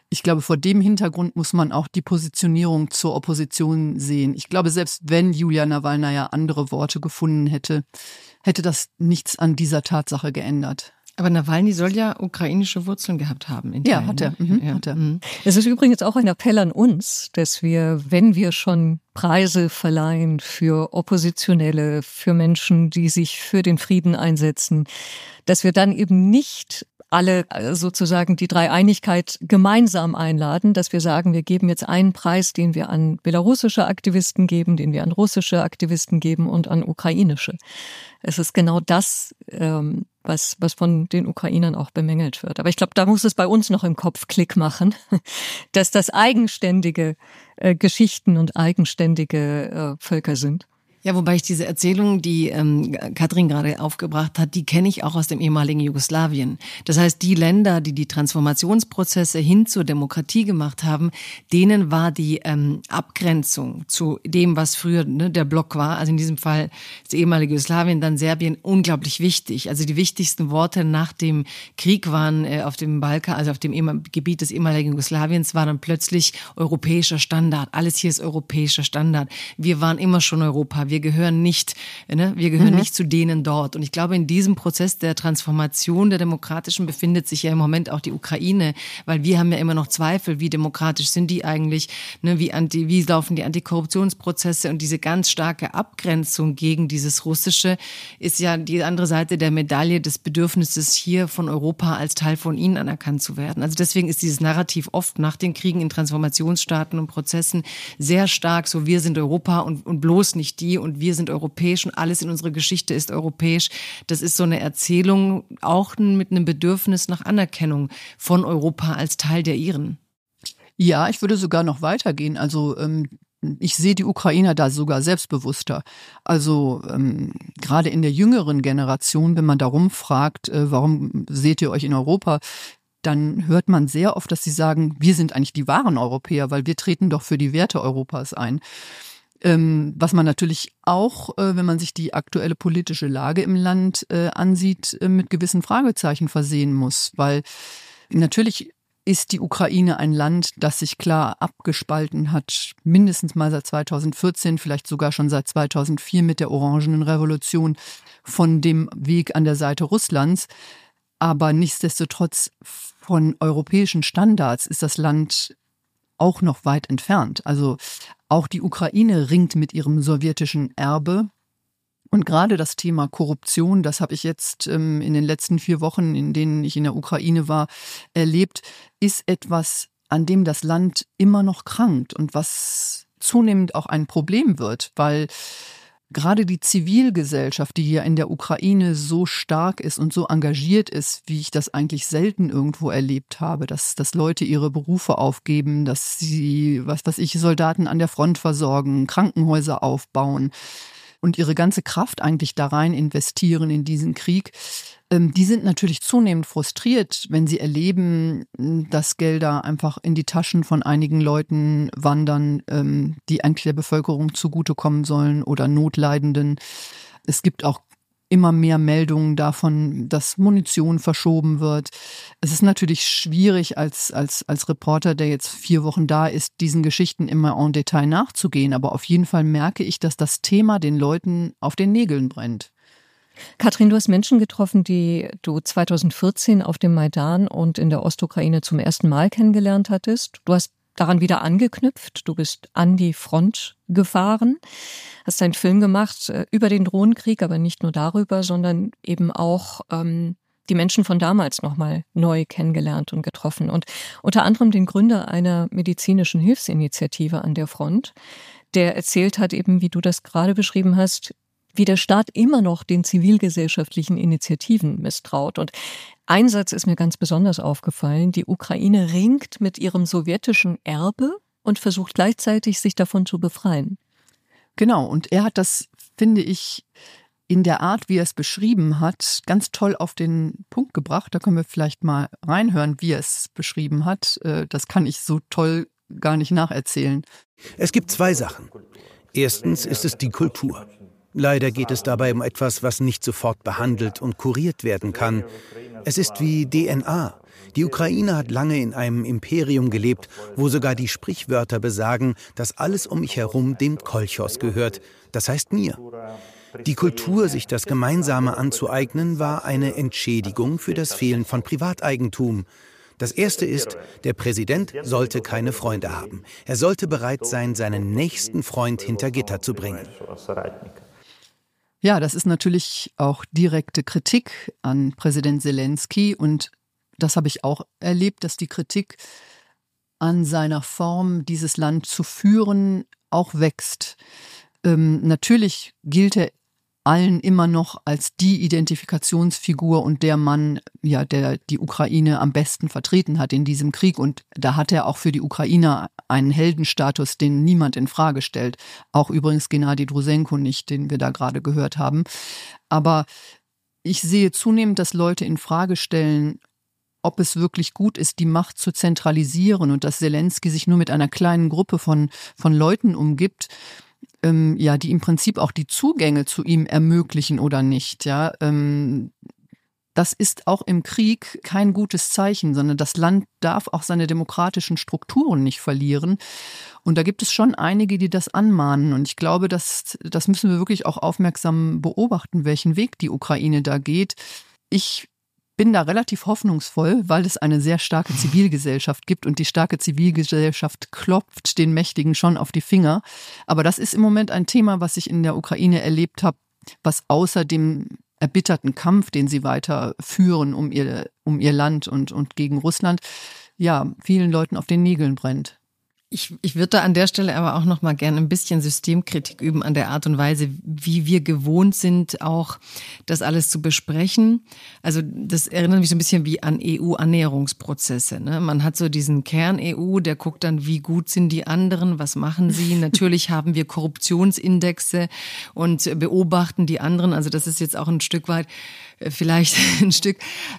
ich glaube, vor dem Hintergrund muss man auch die Positionierung zur Opposition sehen. Ich glaube, selbst wenn Julia Nawalnaja andere Worte gefunden hätte, hätte das nichts an dieser Tatsache geändert. Aber Nawalny soll ja ukrainische Wurzeln gehabt haben. In ja, hat er. Ne? Mhm, ja. Hat er. Mhm. Es ist übrigens auch ein Appell an uns, dass wir, wenn wir schon Preise verleihen für Oppositionelle, für Menschen, die sich für den Frieden einsetzen, dass wir dann eben nicht alle äh, sozusagen die Dreieinigkeit gemeinsam einladen, dass wir sagen, wir geben jetzt einen Preis, den wir an belarussische Aktivisten geben, den wir an russische Aktivisten geben und an ukrainische. Es ist genau das, ähm, was, was von den Ukrainern auch bemängelt wird. Aber ich glaube, da muss es bei uns noch im Kopf Klick machen, dass das eigenständige äh, Geschichten und eigenständige äh, Völker sind. Ja, wobei ich diese Erzählung, die ähm, Katrin gerade aufgebracht hat, die kenne ich auch aus dem ehemaligen Jugoslawien. Das heißt, die Länder, die die Transformationsprozesse hin zur Demokratie gemacht haben, denen war die ähm, Abgrenzung zu dem, was früher ne, der Block war, also in diesem Fall das ehemalige Jugoslawien, dann Serbien, unglaublich wichtig. Also die wichtigsten Worte nach dem Krieg waren äh, auf dem Balkan, also auf dem Gebiet des ehemaligen Jugoslawiens, war dann plötzlich europäischer Standard. Alles hier ist europäischer Standard. Wir waren immer schon Europa. Wir wir gehören nicht, ne, wir gehören mhm. nicht zu denen dort. Und ich glaube, in diesem Prozess der Transformation der Demokratischen befindet sich ja im Moment auch die Ukraine, weil wir haben ja immer noch Zweifel, wie demokratisch sind die eigentlich, ne, wie, anti, wie laufen die Antikorruptionsprozesse und diese ganz starke Abgrenzung gegen dieses Russische ist ja die andere Seite der Medaille des Bedürfnisses hier von Europa als Teil von ihnen anerkannt zu werden. Also deswegen ist dieses Narrativ oft nach den Kriegen in Transformationsstaaten und Prozessen sehr stark so, wir sind Europa und, und bloß nicht die und wir sind europäisch und alles in unserer Geschichte ist europäisch. Das ist so eine Erzählung auch mit einem Bedürfnis nach Anerkennung von Europa als Teil der ihren. Ja, ich würde sogar noch weitergehen. Also ähm, ich sehe die Ukrainer da sogar selbstbewusster. Also ähm, gerade in der jüngeren Generation, wenn man darum fragt, äh, warum seht ihr euch in Europa, dann hört man sehr oft, dass sie sagen, wir sind eigentlich die wahren Europäer, weil wir treten doch für die Werte Europas ein. Ähm, was man natürlich auch, äh, wenn man sich die aktuelle politische Lage im Land äh, ansieht, äh, mit gewissen Fragezeichen versehen muss, weil natürlich ist die Ukraine ein Land, das sich klar abgespalten hat, mindestens mal seit 2014, vielleicht sogar schon seit 2004 mit der Orangenen Revolution von dem Weg an der Seite Russlands. Aber nichtsdestotrotz von europäischen Standards ist das Land auch noch weit entfernt. Also auch die Ukraine ringt mit ihrem sowjetischen Erbe. Und gerade das Thema Korruption, das habe ich jetzt ähm, in den letzten vier Wochen, in denen ich in der Ukraine war, erlebt, ist etwas, an dem das Land immer noch krankt und was zunehmend auch ein Problem wird, weil gerade die Zivilgesellschaft, die hier in der Ukraine so stark ist und so engagiert ist, wie ich das eigentlich selten irgendwo erlebt habe, dass, dass Leute ihre Berufe aufgeben, dass sie, was weiß ich, Soldaten an der Front versorgen, Krankenhäuser aufbauen, und ihre ganze Kraft eigentlich da rein investieren in diesen Krieg, die sind natürlich zunehmend frustriert, wenn sie erleben, dass Gelder einfach in die Taschen von einigen Leuten wandern, ähm, die eigentlich der Bevölkerung zugutekommen sollen oder Notleidenden. Es gibt auch immer mehr Meldungen davon, dass Munition verschoben wird. Es ist natürlich schwierig als, als, als Reporter, der jetzt vier Wochen da ist, diesen Geschichten immer en Detail nachzugehen. Aber auf jeden Fall merke ich, dass das Thema den Leuten auf den Nägeln brennt. Katrin, du hast Menschen getroffen, die du 2014 auf dem Maidan und in der Ostukraine zum ersten Mal kennengelernt hattest. Du hast daran wieder angeknüpft. Du bist an die Front gefahren, hast einen Film gemacht äh, über den Drohnenkrieg, aber nicht nur darüber, sondern eben auch ähm, die Menschen von damals nochmal neu kennengelernt und getroffen. Und unter anderem den Gründer einer medizinischen Hilfsinitiative an der Front, der erzählt hat, eben wie du das gerade beschrieben hast, wie der Staat immer noch den zivilgesellschaftlichen Initiativen misstraut. Und ein Satz ist mir ganz besonders aufgefallen. Die Ukraine ringt mit ihrem sowjetischen Erbe und versucht gleichzeitig, sich davon zu befreien. Genau, und er hat das, finde ich, in der Art, wie er es beschrieben hat, ganz toll auf den Punkt gebracht. Da können wir vielleicht mal reinhören, wie er es beschrieben hat. Äh, das kann ich so toll gar nicht nacherzählen. Es gibt zwei Sachen. Erstens ist es die Kultur. Leider geht es dabei um etwas, was nicht sofort behandelt und kuriert werden kann. Es ist wie DNA. Die Ukraine hat lange in einem Imperium gelebt, wo sogar die Sprichwörter besagen, dass alles um mich herum dem Kolchos gehört, das heißt mir. Die Kultur, sich das Gemeinsame anzueignen, war eine Entschädigung für das Fehlen von Privateigentum. Das erste ist, der Präsident sollte keine Freunde haben. Er sollte bereit sein, seinen nächsten Freund hinter Gitter zu bringen. Ja, das ist natürlich auch direkte Kritik an Präsident Zelensky und das habe ich auch erlebt, dass die Kritik an seiner Form, dieses Land zu führen, auch wächst. Ähm, natürlich gilt er allen immer noch als die Identifikationsfigur und der Mann, ja, der die Ukraine am besten vertreten hat in diesem Krieg. Und da hat er auch für die Ukrainer einen Heldenstatus, den niemand in Frage stellt. Auch übrigens Gennady Drusenko nicht, den wir da gerade gehört haben. Aber ich sehe zunehmend, dass Leute in Frage stellen, ob es wirklich gut ist, die Macht zu zentralisieren und dass Zelensky sich nur mit einer kleinen Gruppe von, von Leuten umgibt ähm, ja, die im Prinzip auch die Zugänge zu ihm ermöglichen oder nicht, ja. Ähm, das ist auch im Krieg kein gutes Zeichen, sondern das Land darf auch seine demokratischen Strukturen nicht verlieren. Und da gibt es schon einige, die das anmahnen. Und ich glaube, dass, das müssen wir wirklich auch aufmerksam beobachten, welchen Weg die Ukraine da geht. Ich bin da relativ hoffnungsvoll, weil es eine sehr starke Zivilgesellschaft gibt und die starke Zivilgesellschaft klopft den Mächtigen schon auf die Finger. Aber das ist im Moment ein Thema, was ich in der Ukraine erlebt habe, was außer dem erbitterten Kampf, den sie weiter führen um ihr, um ihr Land und, und gegen Russland, ja, vielen Leuten auf den Nägeln brennt. Ich, ich würde da an der Stelle aber auch noch mal gerne ein bisschen Systemkritik üben an der Art und Weise, wie wir gewohnt sind, auch das alles zu besprechen. Also das erinnert mich so ein bisschen wie an EU-Annäherungsprozesse. Ne? Man hat so diesen Kern-EU, der guckt dann, wie gut sind die anderen, was machen sie. Natürlich haben wir Korruptionsindexe und beobachten die anderen. Also das ist jetzt auch ein Stück weit vielleicht ein Stück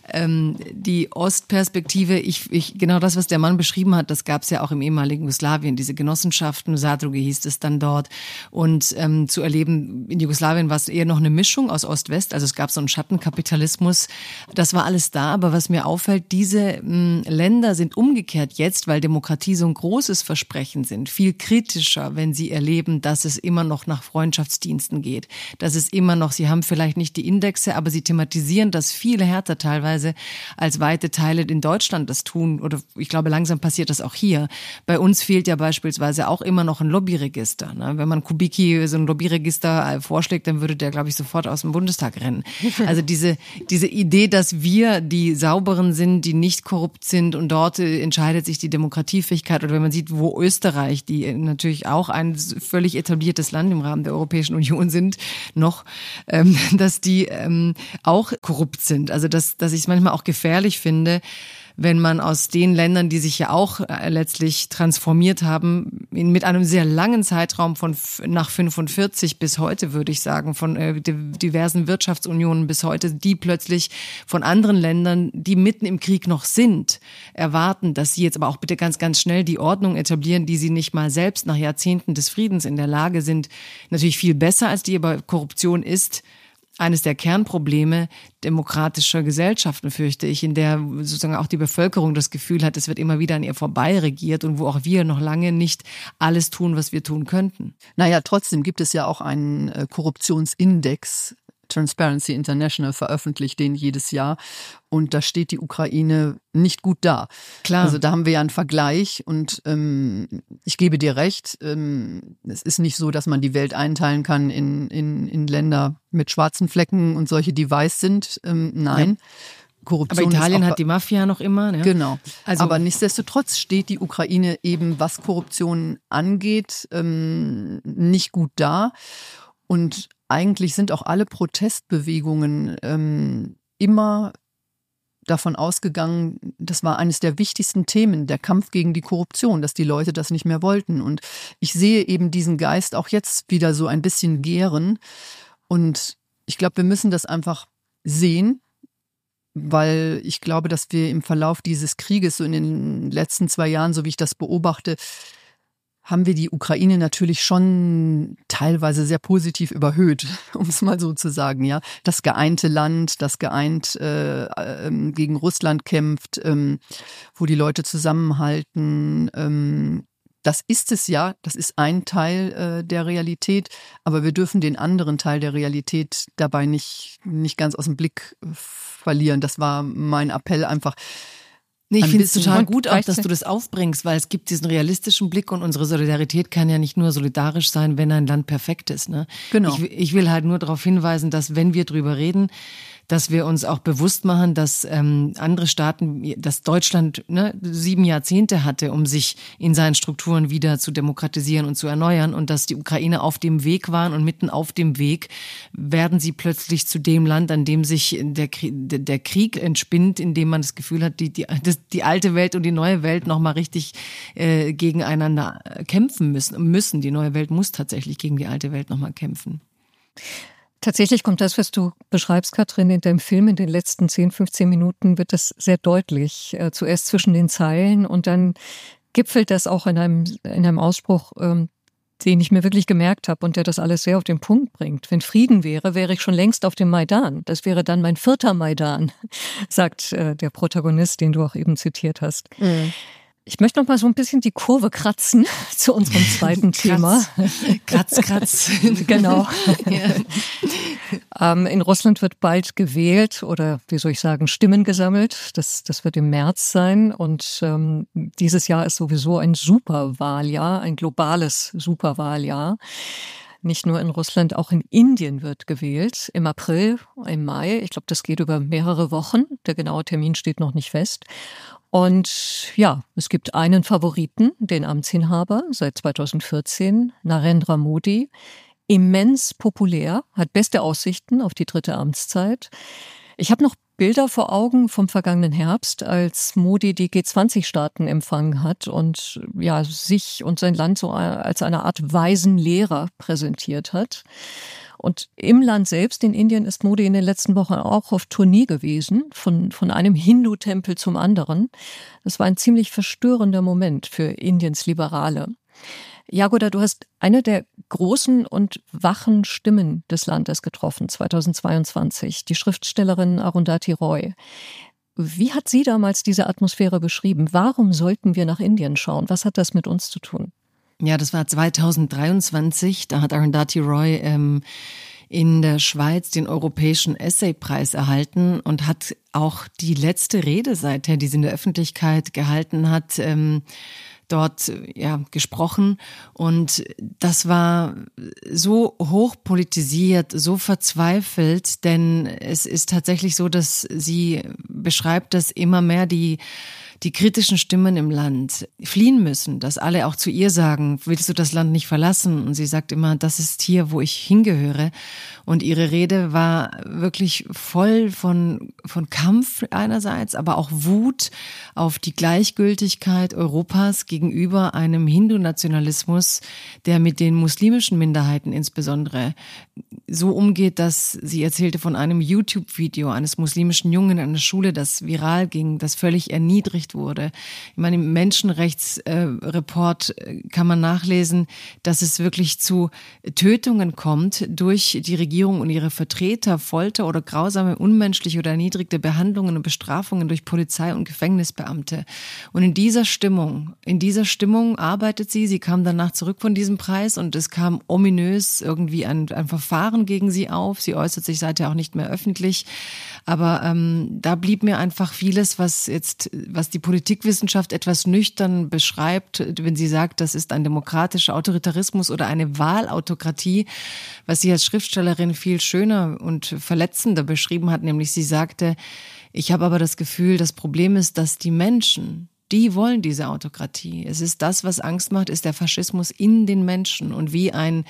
ähm, die Ostperspektive. Ich, ich, genau das, was der Mann beschrieben hat, das gab es ja auch im ehemaligen Jugoslawien, diese Genossenschaften, Sadruge hieß es dann dort. Und ähm, zu erleben, in Jugoslawien war es eher noch eine Mischung aus Ost-West, also es gab so einen Schattenkapitalismus. Das war alles da, aber was mir auffällt, diese mh, Länder sind umgekehrt jetzt, weil Demokratie so ein großes Versprechen sind, viel kritischer, wenn sie erleben, dass es immer noch nach Freundschaftsdiensten geht, dass es immer noch, sie haben vielleicht nicht die Indexe, aber sie thematisieren thematisieren das viele härter teilweise, als weite Teile in Deutschland das tun. Oder ich glaube, langsam passiert das auch hier. Bei uns fehlt ja beispielsweise auch immer noch ein Lobbyregister. Ne? Wenn man Kubicki so ein Lobbyregister äh, vorschlägt, dann würde der, glaube ich, sofort aus dem Bundestag rennen. Also diese, diese Idee, dass wir die Sauberen sind, die nicht korrupt sind und dort äh, entscheidet sich die Demokratiefähigkeit. Oder wenn man sieht, wo Österreich, die äh, natürlich auch ein völlig etabliertes Land im Rahmen der Europäischen Union sind, noch, ähm, dass die ähm, auch auch korrupt sind. Also dass, dass ich es manchmal auch gefährlich finde, wenn man aus den Ländern, die sich ja auch äh, letztlich transformiert haben, mit einem sehr langen Zeitraum von nach 45 bis heute, würde ich sagen, von äh, diversen Wirtschaftsunionen bis heute, die plötzlich von anderen Ländern, die mitten im Krieg noch sind, erwarten, dass sie jetzt aber auch bitte ganz, ganz schnell die Ordnung etablieren, die sie nicht mal selbst nach Jahrzehnten des Friedens in der Lage sind, natürlich viel besser als die, aber Korruption ist eines der Kernprobleme demokratischer Gesellschaften, fürchte ich, in der sozusagen auch die Bevölkerung das Gefühl hat, es wird immer wieder an ihr vorbei regiert und wo auch wir noch lange nicht alles tun, was wir tun könnten. Naja, trotzdem gibt es ja auch einen äh, Korruptionsindex Transparency International veröffentlicht den jedes Jahr und da steht die Ukraine nicht gut da. Klar. Also da haben wir ja einen Vergleich und ähm, ich gebe dir recht, ähm, es ist nicht so, dass man die Welt einteilen kann in, in, in Länder mit schwarzen Flecken und solche, die weiß sind. Ähm, nein. Ja. Korruption Aber Italien auch, hat die Mafia noch immer. Ne? Genau. Also, Aber nichtsdestotrotz steht die Ukraine eben, was Korruption angeht, ähm, nicht gut da. Und eigentlich sind auch alle Protestbewegungen ähm, immer davon ausgegangen, das war eines der wichtigsten Themen, der Kampf gegen die Korruption, dass die Leute das nicht mehr wollten. Und ich sehe eben diesen Geist auch jetzt wieder so ein bisschen gären. Und ich glaube, wir müssen das einfach sehen, weil ich glaube, dass wir im Verlauf dieses Krieges, so in den letzten zwei Jahren, so wie ich das beobachte, haben wir die Ukraine natürlich schon teilweise sehr positiv überhöht, um es mal so zu sagen. Ja, das geeinte Land, das geeint äh, äh, gegen Russland kämpft, ähm, wo die Leute zusammenhalten. Ähm, das ist es ja, das ist ein Teil äh, der Realität, aber wir dürfen den anderen Teil der Realität dabei nicht, nicht ganz aus dem Blick verlieren. Das war mein Appell einfach Nee, ich finde es total gut auch, dass du das aufbringst, weil es gibt diesen realistischen Blick und unsere Solidarität kann ja nicht nur solidarisch sein, wenn ein Land perfekt ist. Ne? Genau. Ich, ich will halt nur darauf hinweisen, dass wenn wir drüber reden, dass wir uns auch bewusst machen, dass ähm, andere Staaten, dass Deutschland ne, sieben Jahrzehnte hatte, um sich in seinen Strukturen wieder zu demokratisieren und zu erneuern und dass die Ukraine auf dem Weg waren und mitten auf dem Weg werden sie plötzlich zu dem Land, an dem sich der, der Krieg entspinnt, in dem man das Gefühl hat, die, die, die alte Welt und die neue Welt nochmal richtig äh, gegeneinander kämpfen müssen. müssen. Die neue Welt muss tatsächlich gegen die alte Welt nochmal kämpfen. Tatsächlich kommt das, was du beschreibst, Katrin, in deinem Film in den letzten 10, 15 Minuten wird das sehr deutlich. Äh, zuerst zwischen den Zeilen und dann gipfelt das auch in einem, in einem Ausspruch, ähm, den ich mir wirklich gemerkt habe und der das alles sehr auf den Punkt bringt. Wenn Frieden wäre, wäre ich schon längst auf dem Maidan. Das wäre dann mein vierter Maidan, sagt äh, der Protagonist, den du auch eben zitiert hast. Mhm. Ich möchte noch mal so ein bisschen die Kurve kratzen zu unserem zweiten Thema. Kratz, kratz. genau. ähm, in Russland wird bald gewählt oder wie soll ich sagen, Stimmen gesammelt. Das, das wird im März sein. Und ähm, dieses Jahr ist sowieso ein Superwahljahr, ein globales Superwahljahr. Nicht nur in Russland, auch in Indien wird gewählt. Im April, im Mai. Ich glaube, das geht über mehrere Wochen. Der genaue Termin steht noch nicht fest. Und ja, es gibt einen Favoriten, den Amtsinhaber seit 2014, Narendra Modi. Immens populär, hat beste Aussichten auf die dritte Amtszeit. Ich habe noch Bilder vor Augen vom vergangenen Herbst, als Modi die G20-Staaten empfangen hat und ja, sich und sein Land so als eine Art weisen Lehrer präsentiert hat. Und im Land selbst, in Indien, ist Modi in den letzten Wochen auch auf Tournee gewesen, von, von einem Hindu-Tempel zum anderen. Das war ein ziemlich verstörender Moment für Indiens Liberale. Jagoda, du hast eine der großen und wachen Stimmen des Landes getroffen, 2022, die Schriftstellerin Arundhati Roy. Wie hat sie damals diese Atmosphäre beschrieben? Warum sollten wir nach Indien schauen? Was hat das mit uns zu tun? Ja, das war 2023. Da hat Arundhati Roy ähm, in der Schweiz den Europäischen Essaypreis erhalten und hat auch die letzte Rede seither, die sie in der Öffentlichkeit gehalten hat, ähm, dort ja gesprochen und das war so hoch politisiert, so verzweifelt, denn es ist tatsächlich so, dass sie beschreibt, dass immer mehr die die kritischen Stimmen im Land fliehen müssen, dass alle auch zu ihr sagen, willst du das Land nicht verlassen? Und sie sagt immer, das ist hier, wo ich hingehöre. Und ihre Rede war wirklich voll von, von Kampf einerseits, aber auch Wut auf die Gleichgültigkeit Europas gegenüber einem Hindu-Nationalismus, der mit den muslimischen Minderheiten insbesondere so umgeht, dass sie erzählte von einem YouTube-Video eines muslimischen Jungen in einer Schule, das viral ging, das völlig erniedrigt wurde. In meinem Menschenrechtsreport äh, kann man nachlesen, dass es wirklich zu Tötungen kommt durch die Regierung und ihre Vertreter Folter oder grausame, unmenschliche oder erniedrigte Behandlungen und Bestrafungen durch Polizei und Gefängnisbeamte. Und in dieser Stimmung, in dieser Stimmung arbeitet sie. Sie kam danach zurück von diesem Preis und es kam ominös irgendwie ein, ein Verfahren gegen sie auf. Sie äußert sich seither auch nicht mehr öffentlich. Aber ähm, da blieb mir einfach vieles, was jetzt, was die Politikwissenschaft etwas nüchtern beschreibt, wenn sie sagt, das ist ein demokratischer Autoritarismus oder eine Wahlautokratie, was sie als Schriftstellerin viel schöner und verletzender beschrieben hat, nämlich sie sagte, ich habe aber das Gefühl, das Problem ist, dass die Menschen, die wollen diese Autokratie. Es ist das, was Angst macht, ist der Faschismus in den Menschen und wie ein,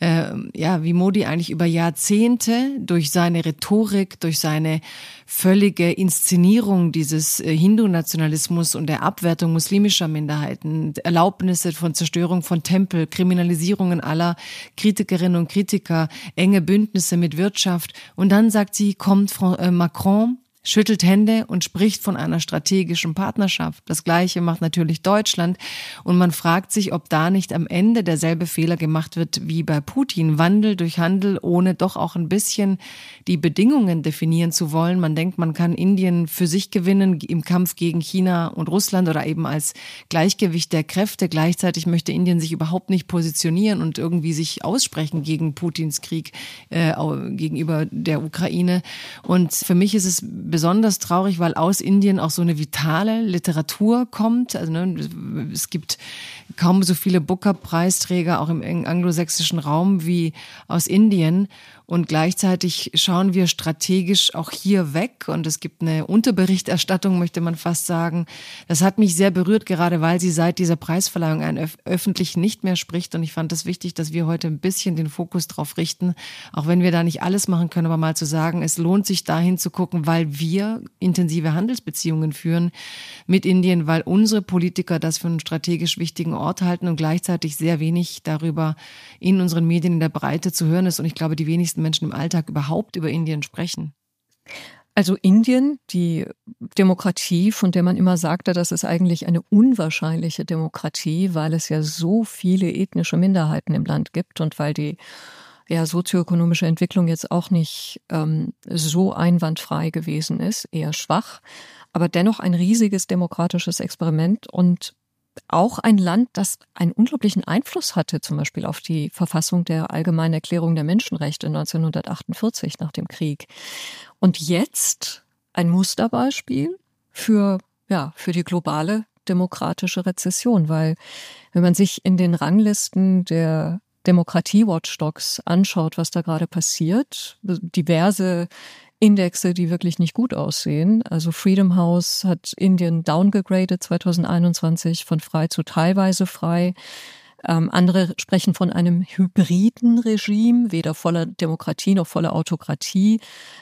äh, ja, wie Modi eigentlich über Jahrzehnte durch seine Rhetorik, durch seine völlige Inszenierung dieses äh, Hindu-Nationalismus und der Abwertung muslimischer Minderheiten, Erlaubnisse von Zerstörung von Tempel, Kriminalisierungen aller Kritikerinnen und Kritiker, enge Bündnisse mit Wirtschaft. Und dann sagt sie, kommt äh, Macron schüttelt Hände und spricht von einer strategischen Partnerschaft. Das Gleiche macht natürlich Deutschland. Und man fragt sich, ob da nicht am Ende derselbe Fehler gemacht wird wie bei Putin. Wandel durch Handel, ohne doch auch ein bisschen die Bedingungen definieren zu wollen. Man denkt, man kann Indien für sich gewinnen im Kampf gegen China und Russland oder eben als Gleichgewicht der Kräfte. Gleichzeitig möchte Indien sich überhaupt nicht positionieren und irgendwie sich aussprechen gegen Putins Krieg äh, gegenüber der Ukraine. Und für mich ist es besonders traurig, weil aus Indien auch so eine vitale Literatur kommt. Also ne, es gibt kaum so viele Booker-Preisträger auch im anglosächsischen Raum wie aus Indien. Und gleichzeitig schauen wir strategisch auch hier weg. Und es gibt eine Unterberichterstattung, möchte man fast sagen. Das hat mich sehr berührt, gerade weil sie seit dieser Preisverleihung ein öf öffentlich nicht mehr spricht. Und ich fand es wichtig, dass wir heute ein bisschen den Fokus drauf richten. Auch wenn wir da nicht alles machen können, aber mal zu sagen, es lohnt sich dahin zu gucken, weil wir intensive Handelsbeziehungen führen mit Indien, weil unsere Politiker das für einen strategisch wichtigen Ort halten und gleichzeitig sehr wenig darüber in unseren Medien in der Breite zu hören ist. Und ich glaube, die wenigsten meisten Menschen im Alltag überhaupt über Indien sprechen. Also Indien, die Demokratie, von der man immer sagte, das ist eigentlich eine unwahrscheinliche Demokratie, weil es ja so viele ethnische Minderheiten im Land gibt und weil die ja, sozioökonomische Entwicklung jetzt auch nicht ähm, so einwandfrei gewesen ist, eher schwach, aber dennoch ein riesiges demokratisches Experiment und auch ein Land, das einen unglaublichen Einfluss hatte, zum Beispiel auf die Verfassung der Allgemeinen Erklärung der Menschenrechte 1948 nach dem Krieg. Und jetzt ein Musterbeispiel für, ja, für die globale demokratische Rezession, weil wenn man sich in den Ranglisten der Demokratie-Watchdogs anschaut, was da gerade passiert, diverse Indexe, die wirklich nicht gut aussehen. Also Freedom House hat Indien downgegradet 2021 von frei zu teilweise frei. Ähm, andere sprechen von einem hybriden Regime, weder voller Demokratie noch voller Autokratie.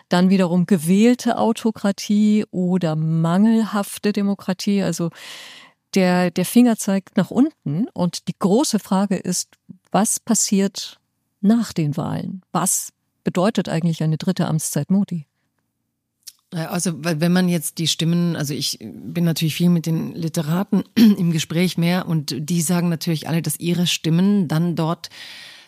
Dann wiederum gewählte Autokratie oder mangelhafte Demokratie. Also der, der Finger zeigt nach unten. Und die große Frage ist, was passiert nach den Wahlen? Was bedeutet eigentlich eine dritte Amtszeit Modi? Also, wenn man jetzt die Stimmen, also ich bin natürlich viel mit den Literaten im Gespräch mehr und die sagen natürlich alle, dass ihre Stimmen dann dort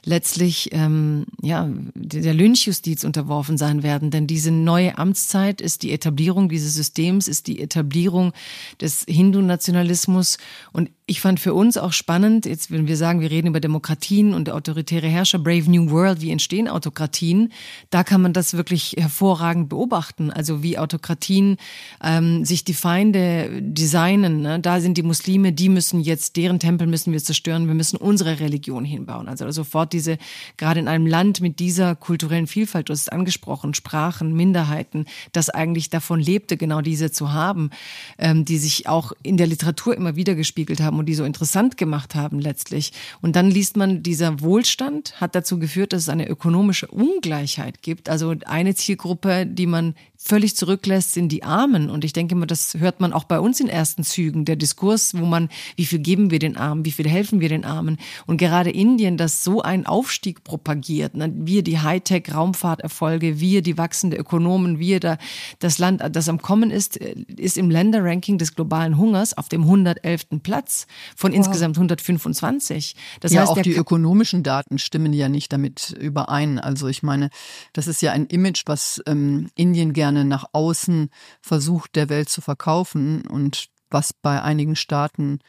letztlich ähm, ja der Lynchjustiz unterworfen sein werden. Denn diese neue Amtszeit ist die Etablierung dieses Systems, ist die Etablierung des Hindu-Nationalismus und ich fand für uns auch spannend, jetzt wenn wir sagen, wir reden über Demokratien und autoritäre Herrscher, Brave New World, wie entstehen Autokratien, da kann man das wirklich hervorragend beobachten. Also wie Autokratien ähm, sich die Feinde designen. Ne? Da sind die Muslime, die müssen jetzt, deren Tempel müssen wir zerstören, wir müssen unsere Religion hinbauen. Also sofort diese, gerade in einem Land mit dieser kulturellen Vielfalt, du hast es angesprochen, Sprachen, Minderheiten, das eigentlich davon lebte, genau diese zu haben, ähm, die sich auch in der Literatur immer wieder gespiegelt haben und die so interessant gemacht haben letztlich. Und dann liest man, dieser Wohlstand hat dazu geführt, dass es eine ökonomische Ungleichheit gibt. Also eine Zielgruppe, die man völlig zurücklässt, sind die Armen. Und ich denke immer, das hört man auch bei uns in ersten Zügen. Der Diskurs, wo man, wie viel geben wir den Armen, wie viel helfen wir den Armen. Und gerade Indien, das so einen Aufstieg propagiert, ne? wir die Hightech-Raumfahrterfolge, wir die wachsende Ökonomen, wir da, das Land, das am Kommen ist, ist im Länderranking des globalen Hungers auf dem 111. Platz von wow. insgesamt 125. Das ja, heißt, auch die ökonomischen Daten stimmen ja nicht damit überein. Also ich meine, das ist ja ein Image, was ähm, Indien gerne gerne nach außen versucht, der Welt zu verkaufen und was bei einigen Staaten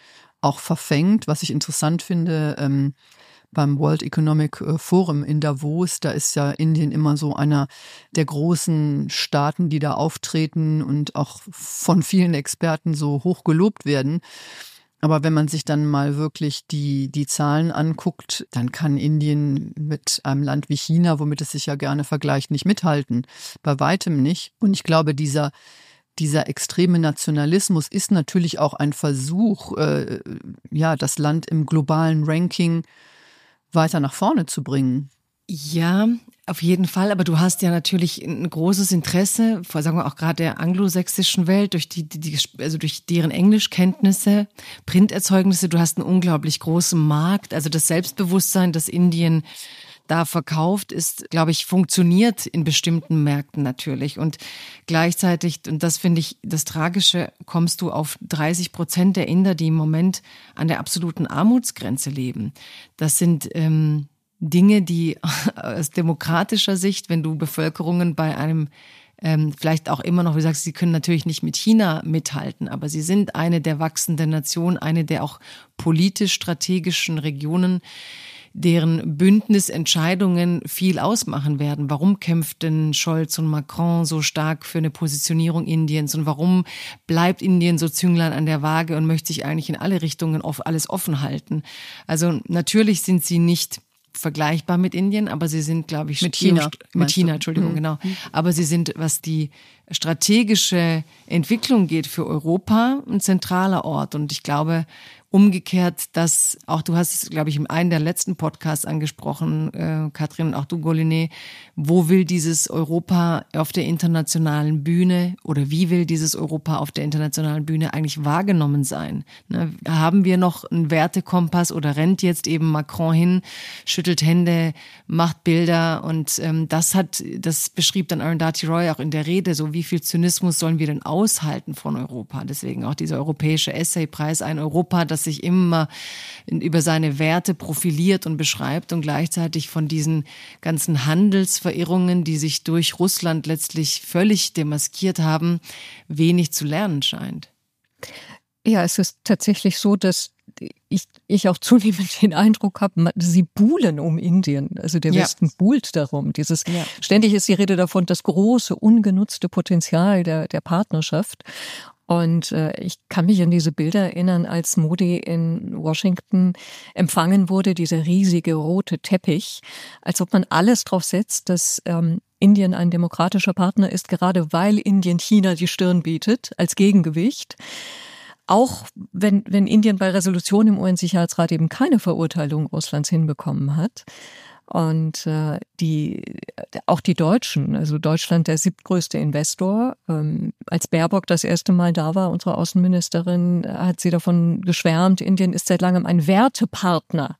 auch verfängt. Was ich interessant finde, ähm, beim World Economic äh, Forum in Davos, da ist ja Indien immer so einer der großen Staaten, die da auftreten und auch von vielen Experten so hoch gelobt werden. Aber wenn man sich dann mal wirklich die, die Zahlen anguckt, dann kann Indien mit einem Land wie China, womit es sich ja gerne vergleicht, nicht mithalten. Bei weitem nicht. Und ich glaube, dieser, dieser extreme Nationalismus ist natürlich auch ein Versuch, äh, ja, das Land im globalen Ranking weiter nach vorne zu bringen. Ja, auf jeden Fall, aber du hast ja natürlich ein großes Interesse, vor sagen wir auch gerade der anglosächsischen Welt, durch die, die, also durch deren Englischkenntnisse, Printerzeugnisse, du hast einen unglaublich großen Markt, also das Selbstbewusstsein, das Indien da verkauft, ist, glaube ich, funktioniert in bestimmten Märkten natürlich. Und gleichzeitig, und das finde ich das Tragische, kommst du auf 30 Prozent der Inder, die im Moment an der absoluten Armutsgrenze leben. Das sind ähm, Dinge, die aus demokratischer Sicht, wenn du Bevölkerungen bei einem ähm, vielleicht auch immer noch, wie sagst, sie können natürlich nicht mit China mithalten, aber sie sind eine der wachsenden Nationen, eine der auch politisch strategischen Regionen, deren Bündnisentscheidungen viel ausmachen werden. Warum kämpften Scholz und Macron so stark für eine Positionierung Indiens und warum bleibt Indien so Zünglein an der Waage und möchte sich eigentlich in alle Richtungen auf alles offen halten? Also natürlich sind sie nicht vergleichbar mit Indien, aber sie sind, glaube ich, mit China. Mit China, Entschuldigung, mhm. genau. Aber sie sind, was die strategische Entwicklung geht für Europa, ein zentraler Ort. Und ich glaube, umgekehrt, dass auch du hast es, glaube ich, in einem der letzten Podcasts angesprochen, äh, Katrin und auch du, Goliné, wo will dieses Europa auf der internationalen Bühne oder wie will dieses Europa auf der internationalen Bühne eigentlich wahrgenommen sein? Ne? Haben wir noch einen Wertekompass oder rennt jetzt eben Macron hin, schüttelt Hände, macht Bilder und ähm, das hat, das beschrieb dann Arundhati Roy auch in der Rede, so wie viel Zynismus sollen wir denn aushalten von Europa? Deswegen auch dieser europäische Essaypreis, ein Europa, das sich immer über seine Werte profiliert und beschreibt und gleichzeitig von diesen ganzen Handelsverirrungen, die sich durch Russland letztlich völlig demaskiert haben, wenig zu lernen scheint. Ja, es ist tatsächlich so, dass ich, ich auch zunehmend den Eindruck habe, sie buhlen um Indien. Also der ja. Westen buhlt darum. Dieses ja. ständig ist die Rede davon, das große ungenutzte Potenzial der, der Partnerschaft. Und äh, ich kann mich an diese Bilder erinnern, als Modi in Washington empfangen wurde, dieser riesige rote Teppich, als ob man alles drauf setzt, dass ähm, Indien ein demokratischer Partner ist, gerade weil Indien China die Stirn bietet als Gegengewicht. Auch wenn, wenn Indien bei Resolution im UN-Sicherheitsrat eben keine Verurteilung Russlands hinbekommen hat. Und äh, die, auch die Deutschen, also Deutschland der siebtgrößte Investor. Ähm, als Baerbock das erste Mal da war, unsere Außenministerin, hat sie davon geschwärmt, Indien ist seit langem ein Wertepartner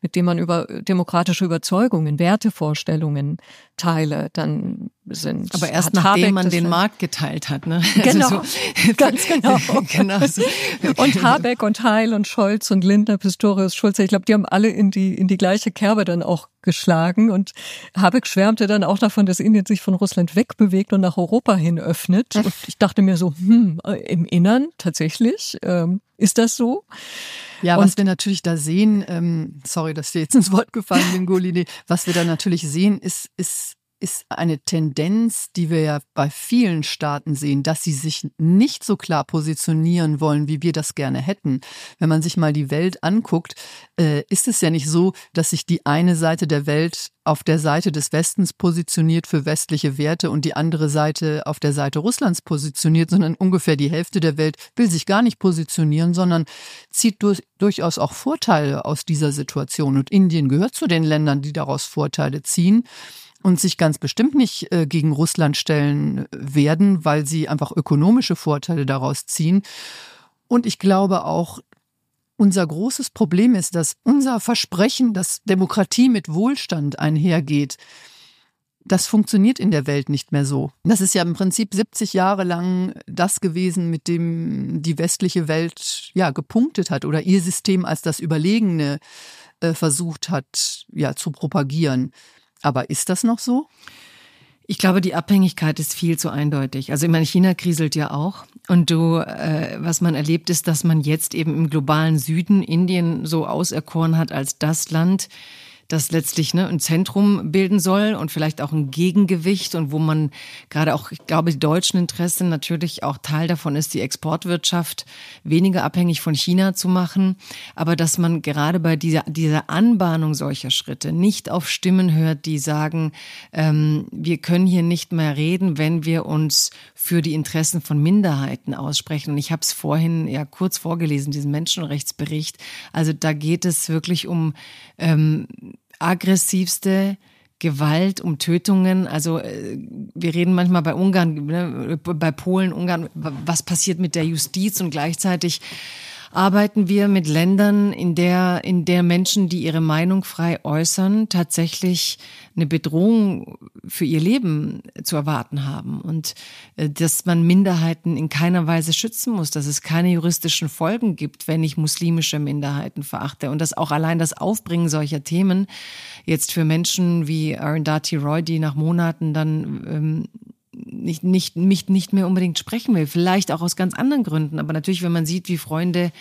mit dem man über demokratische Überzeugungen, Wertevorstellungen teile, dann sind. Aber erst nachdem man den Markt geteilt hat, ne? Also genau, also so. ganz genau. genau so. Und Habeck und Heil und Scholz und Lindner, Pistorius, Schulze, ich glaube, die haben alle in die in die gleiche Kerbe dann auch geschlagen und Habeck schwärmte dann auch davon, dass Indien sich von Russland wegbewegt und nach Europa hin öffnet. Und ich dachte mir so, hm, im Innern tatsächlich ähm, ist das so? Ja, und was wir natürlich da sehen, ähm, sorry, dass dir jetzt ins Wort gefallen bin, Goline, was wir da natürlich sehen, ist, ist ist eine Tendenz, die wir ja bei vielen Staaten sehen, dass sie sich nicht so klar positionieren wollen, wie wir das gerne hätten. Wenn man sich mal die Welt anguckt, äh, ist es ja nicht so, dass sich die eine Seite der Welt auf der Seite des Westens positioniert für westliche Werte und die andere Seite auf der Seite Russlands positioniert, sondern ungefähr die Hälfte der Welt will sich gar nicht positionieren, sondern zieht durch, durchaus auch Vorteile aus dieser Situation. Und Indien gehört zu den Ländern, die daraus Vorteile ziehen und sich ganz bestimmt nicht äh, gegen Russland stellen werden, weil sie einfach ökonomische Vorteile daraus ziehen. Und ich glaube auch, unser großes Problem ist, dass unser Versprechen, dass Demokratie mit Wohlstand einhergeht, das funktioniert in der Welt nicht mehr so. Das ist ja im Prinzip 70 Jahre lang das gewesen, mit dem die westliche Welt ja gepunktet hat oder ihr System als das Überlegene äh, versucht hat, ja zu propagieren. Aber ist das noch so? Ich glaube, die Abhängigkeit ist viel zu eindeutig. Also ich meine, China kriselt ja auch. Und du, äh, was man erlebt, ist, dass man jetzt eben im globalen Süden Indien so auserkoren hat als das Land, das letztlich ne, ein Zentrum bilden soll und vielleicht auch ein Gegengewicht und wo man gerade auch, ich glaube, die deutschen Interessen natürlich auch Teil davon ist, die Exportwirtschaft weniger abhängig von China zu machen, aber dass man gerade bei dieser, dieser Anbahnung solcher Schritte nicht auf Stimmen hört, die sagen, ähm, wir können hier nicht mehr reden, wenn wir uns für die Interessen von Minderheiten aussprechen. Und ich habe es vorhin ja kurz vorgelesen, diesen Menschenrechtsbericht. Also da geht es wirklich um ähm, aggressivste Gewalt, um Tötungen. Also äh, wir reden manchmal bei Ungarn, ne, bei Polen, Ungarn, was passiert mit der Justiz und gleichzeitig arbeiten wir mit Ländern, in der, in der Menschen, die ihre Meinung frei äußern, tatsächlich eine Bedrohung für ihr Leben zu erwarten haben und äh, dass man Minderheiten in keiner Weise schützen muss, dass es keine juristischen Folgen gibt, wenn ich muslimische Minderheiten verachte. Und dass auch allein das Aufbringen solcher Themen jetzt für Menschen wie Arundhati Roy, die nach Monaten dann ähm, nicht, nicht, nicht, nicht mehr unbedingt sprechen will. Vielleicht auch aus ganz anderen Gründen. Aber natürlich, wenn man sieht, wie Freunde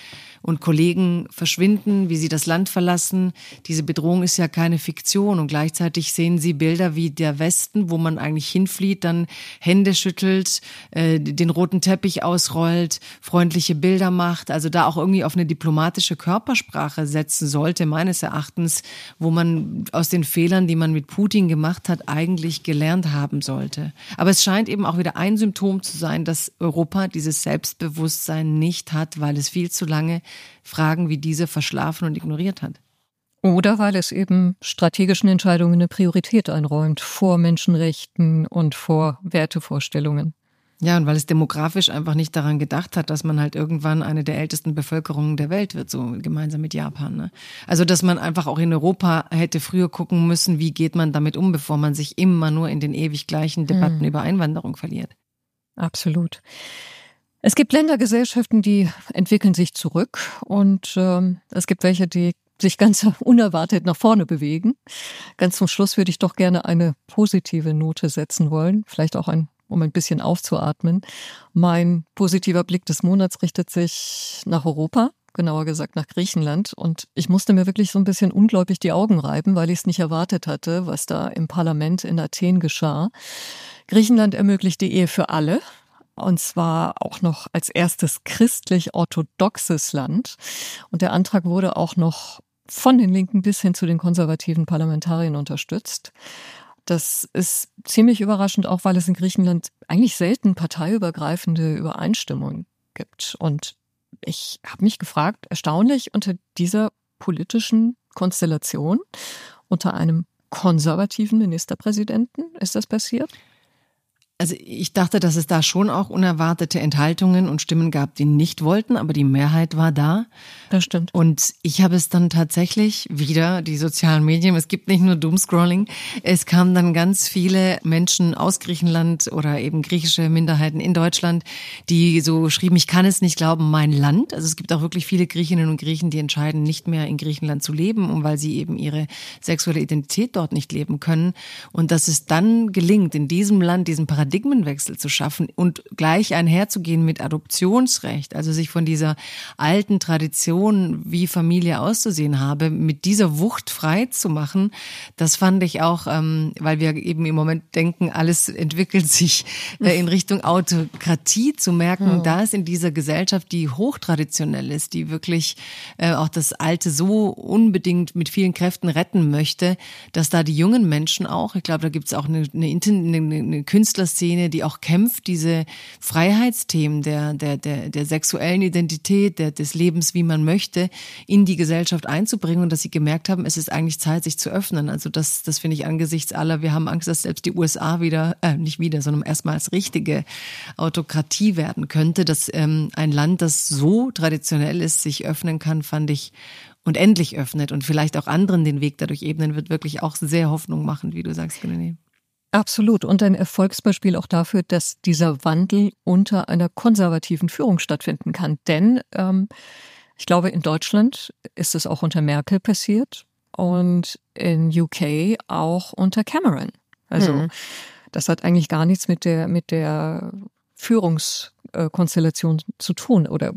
und Kollegen verschwinden, wie sie das Land verlassen. Diese Bedrohung ist ja keine Fiktion und gleichzeitig sehen sie Bilder wie der Westen, wo man eigentlich hinflieht, dann Hände schüttelt, äh, den roten Teppich ausrollt, freundliche Bilder macht, also da auch irgendwie auf eine diplomatische Körpersprache setzen sollte, meines Erachtens, wo man aus den Fehlern, die man mit Putin gemacht hat, eigentlich gelernt haben sollte. Aber es scheint eben auch wieder ein Symptom zu sein, dass Europa dieses Selbstbewusstsein nicht hat, weil es viel zu lange Fragen wie diese verschlafen und ignoriert hat. Oder weil es eben strategischen Entscheidungen eine Priorität einräumt vor Menschenrechten und vor Wertevorstellungen. Ja, und weil es demografisch einfach nicht daran gedacht hat, dass man halt irgendwann eine der ältesten Bevölkerungen der Welt wird, so gemeinsam mit Japan. Ne? Also, dass man einfach auch in Europa hätte früher gucken müssen, wie geht man damit um, bevor man sich immer nur in den ewig gleichen Debatten hm. über Einwanderung verliert. Absolut. Es gibt Ländergesellschaften, die entwickeln sich zurück und ähm, es gibt welche, die sich ganz unerwartet nach vorne bewegen. Ganz zum Schluss würde ich doch gerne eine positive Note setzen wollen, vielleicht auch ein um ein bisschen aufzuatmen. Mein positiver Blick des Monats richtet sich nach Europa, genauer gesagt nach Griechenland. Und ich musste mir wirklich so ein bisschen ungläubig die Augen reiben, weil ich es nicht erwartet hatte, was da im Parlament in Athen geschah. Griechenland ermöglicht die Ehe für alle. Und zwar auch noch als erstes christlich-orthodoxes Land. Und der Antrag wurde auch noch von den Linken bis hin zu den konservativen Parlamentariern unterstützt. Das ist ziemlich überraschend, auch weil es in Griechenland eigentlich selten parteiübergreifende Übereinstimmung gibt. Und ich habe mich gefragt, erstaunlich unter dieser politischen Konstellation, unter einem konservativen Ministerpräsidenten, ist das passiert? Also ich dachte, dass es da schon auch unerwartete Enthaltungen und Stimmen gab, die nicht wollten, aber die Mehrheit war da. Das stimmt. Und ich habe es dann tatsächlich wieder, die sozialen Medien, es gibt nicht nur Doomscrolling, es kamen dann ganz viele Menschen aus Griechenland oder eben griechische Minderheiten in Deutschland, die so schrieben, ich kann es nicht glauben, mein Land. Also es gibt auch wirklich viele Griechinnen und Griechen, die entscheiden, nicht mehr in Griechenland zu leben, um weil sie eben ihre sexuelle Identität dort nicht leben können. Und dass es dann gelingt, in diesem Land, diesem Paradigma, Paradigmenwechsel zu schaffen und gleich einherzugehen mit Adoptionsrecht, also sich von dieser alten Tradition, wie Familie auszusehen habe, mit dieser Wucht frei zu machen, das fand ich auch, ähm, weil wir eben im Moment denken, alles entwickelt sich äh, in Richtung Autokratie, zu merken, ja. da ist in dieser Gesellschaft, die hochtraditionell ist, die wirklich äh, auch das Alte so unbedingt mit vielen Kräften retten möchte, dass da die jungen Menschen auch, ich glaube, da gibt es auch eine, eine, eine, eine Künstlerszene, Szene, die auch kämpft, diese Freiheitsthemen der, der, der, der sexuellen Identität, der, des Lebens, wie man möchte, in die Gesellschaft einzubringen und dass sie gemerkt haben, es ist eigentlich Zeit, sich zu öffnen. Also das, das finde ich angesichts aller, wir haben Angst, dass selbst die USA wieder, äh, nicht wieder, sondern erstmal als richtige Autokratie werden könnte, dass ähm, ein Land, das so traditionell ist, sich öffnen kann, fand ich und endlich öffnet und vielleicht auch anderen den Weg dadurch ebnen wird, wirklich auch sehr Hoffnung machen, wie du sagst, René. Absolut. Und ein Erfolgsbeispiel auch dafür, dass dieser Wandel unter einer konservativen Führung stattfinden kann. Denn ähm, ich glaube, in Deutschland ist es auch unter Merkel passiert und in UK auch unter Cameron. Also mhm. das hat eigentlich gar nichts mit der mit der Führungskonstellation zu tun oder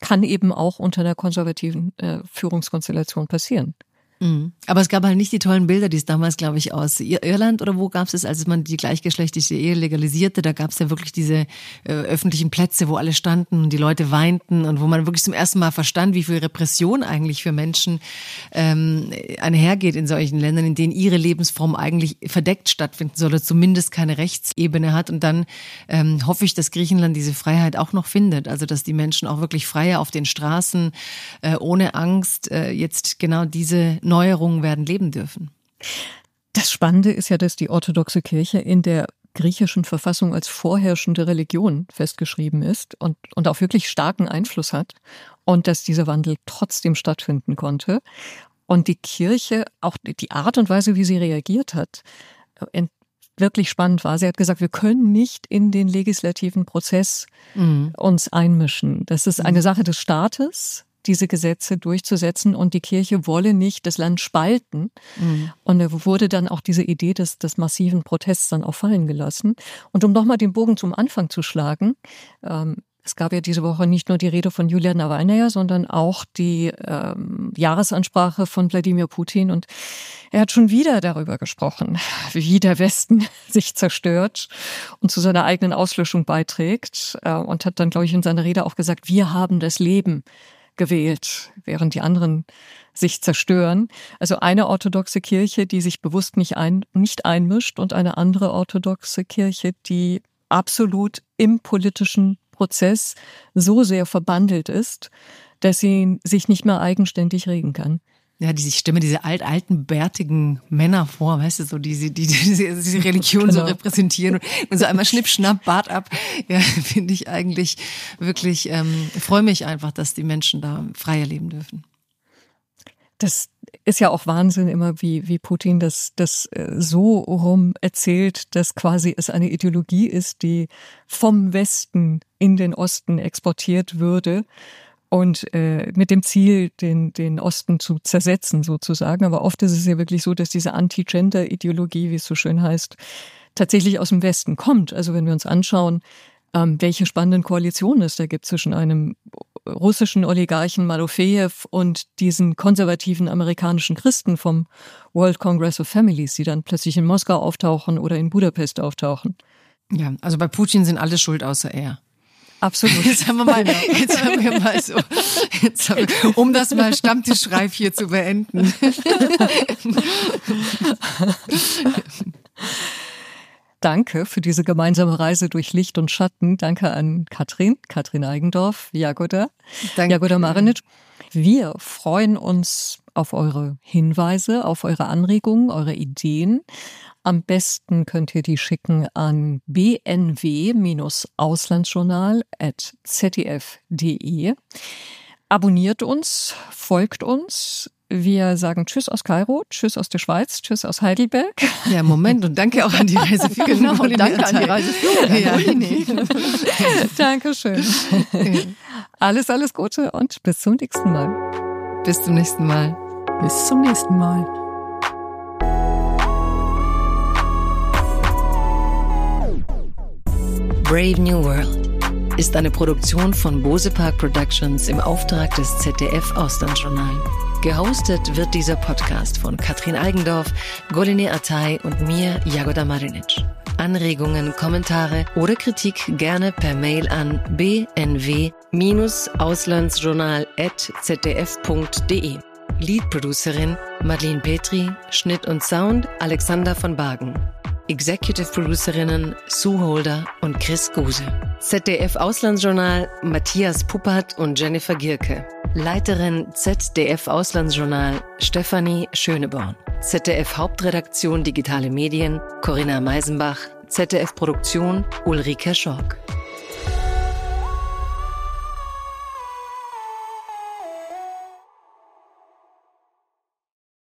kann eben auch unter einer konservativen äh, Führungskonstellation passieren. Mhm. Aber es gab halt nicht die tollen Bilder, die es damals, glaube ich, aus Irland oder wo gab es es, als man die gleichgeschlechtliche Ehe legalisierte. Da gab es ja wirklich diese äh, öffentlichen Plätze, wo alle standen und die Leute weinten und wo man wirklich zum ersten Mal verstand, wie viel Repression eigentlich für Menschen ähm, einhergeht in solchen Ländern, in denen ihre Lebensform eigentlich verdeckt stattfinden soll oder zumindest keine Rechtsebene hat. Und dann ähm, hoffe ich, dass Griechenland diese Freiheit auch noch findet. Also dass die Menschen auch wirklich freier auf den Straßen äh, ohne Angst äh, jetzt genau diese Neuerungen werden leben dürfen. Das Spannende ist ja, dass die orthodoxe Kirche in der griechischen Verfassung als vorherrschende Religion festgeschrieben ist und, und auch wirklich starken Einfluss hat und dass dieser Wandel trotzdem stattfinden konnte. Und die Kirche, auch die Art und Weise, wie sie reagiert hat, wirklich spannend war. Sie hat gesagt, wir können nicht in den legislativen Prozess mhm. uns einmischen. Das ist eine mhm. Sache des Staates diese Gesetze durchzusetzen und die Kirche wolle nicht das Land spalten. Mhm. Und da wurde dann auch diese Idee des, des massiven Protests dann auch fallen gelassen. Und um nochmal den Bogen zum Anfang zu schlagen, ähm, es gab ja diese Woche nicht nur die Rede von Julia Nawalnaya, sondern auch die ähm, Jahresansprache von Wladimir Putin. Und er hat schon wieder darüber gesprochen, wie der Westen sich zerstört und zu seiner eigenen Auslöschung beiträgt. Äh, und hat dann, glaube ich, in seiner Rede auch gesagt, wir haben das Leben gewählt, während die anderen sich zerstören. Also eine orthodoxe Kirche, die sich bewusst nicht, ein, nicht einmischt und eine andere orthodoxe Kirche, die absolut im politischen Prozess so sehr verbandelt ist, dass sie sich nicht mehr eigenständig regen kann. Ja, die, ich stelle diese alt, alten, bärtigen Männer vor, weißt du, so, die, die, die diese, diese Religion genau. so repräsentieren und, und so einmal schnipp, schnapp, Bart ab. Ja, finde ich eigentlich wirklich, ähm, freue mich einfach, dass die Menschen da freier leben dürfen. Das ist ja auch Wahnsinn immer, wie, wie Putin das, das äh, so rum erzählt, dass quasi es eine Ideologie ist, die vom Westen in den Osten exportiert würde und äh, mit dem Ziel, den, den Osten zu zersetzen sozusagen. Aber oft ist es ja wirklich so, dass diese Anti-Gender-Ideologie, wie es so schön heißt, tatsächlich aus dem Westen kommt. Also wenn wir uns anschauen, ähm, welche spannenden Koalitionen es da gibt zwischen einem russischen Oligarchen Malofejew und diesen konservativen amerikanischen Christen vom World Congress of Families, die dann plötzlich in Moskau auftauchen oder in Budapest auftauchen. Ja, also bei Putin sind alle schuld außer er. Absolut. Jetzt haben wir mal, jetzt haben wir mal so, wir, um das mal Stammtischreif hier zu beenden. Danke für diese gemeinsame Reise durch Licht und Schatten. Danke an Katrin, Katrin Eigendorf, Jagoda, Danke. Jagoda Marinic. Wir freuen uns auf eure Hinweise, auf eure Anregungen, eure Ideen. Am besten könnt ihr die schicken an bnw-auslandsjournal.zdf.de. Abonniert uns, folgt uns. Wir sagen Tschüss aus Kairo, Tschüss aus der Schweiz, Tschüss aus Heidelberg. Ja, Moment und danke auch an die Reiseführer. genau, danke an die Reiseführer. Ja. Dankeschön. Alles, alles Gute und bis zum nächsten Mal. Bis zum nächsten Mal. Bis zum nächsten Mal. Brave New World ist eine Produktion von Bose Park Productions im Auftrag des ZDF Auslandsjournal. Gehostet wird dieser Podcast von Katrin Eigendorf, Goline Atay und mir, Jagoda Marinic. Anregungen, Kommentare oder Kritik gerne per Mail an bnw-auslandsjournal.zdf.de. Lead-Producerin Marlene Petri, Schnitt und Sound Alexander von Bagen. Executive Producerinnen Sue Holder und Chris Guse. ZDF Auslandsjournal Matthias Puppert und Jennifer Gierke. Leiterin ZDF Auslandsjournal Stefanie Schöneborn. ZDF Hauptredaktion Digitale Medien Corinna Meisenbach. ZDF Produktion Ulrike Schork.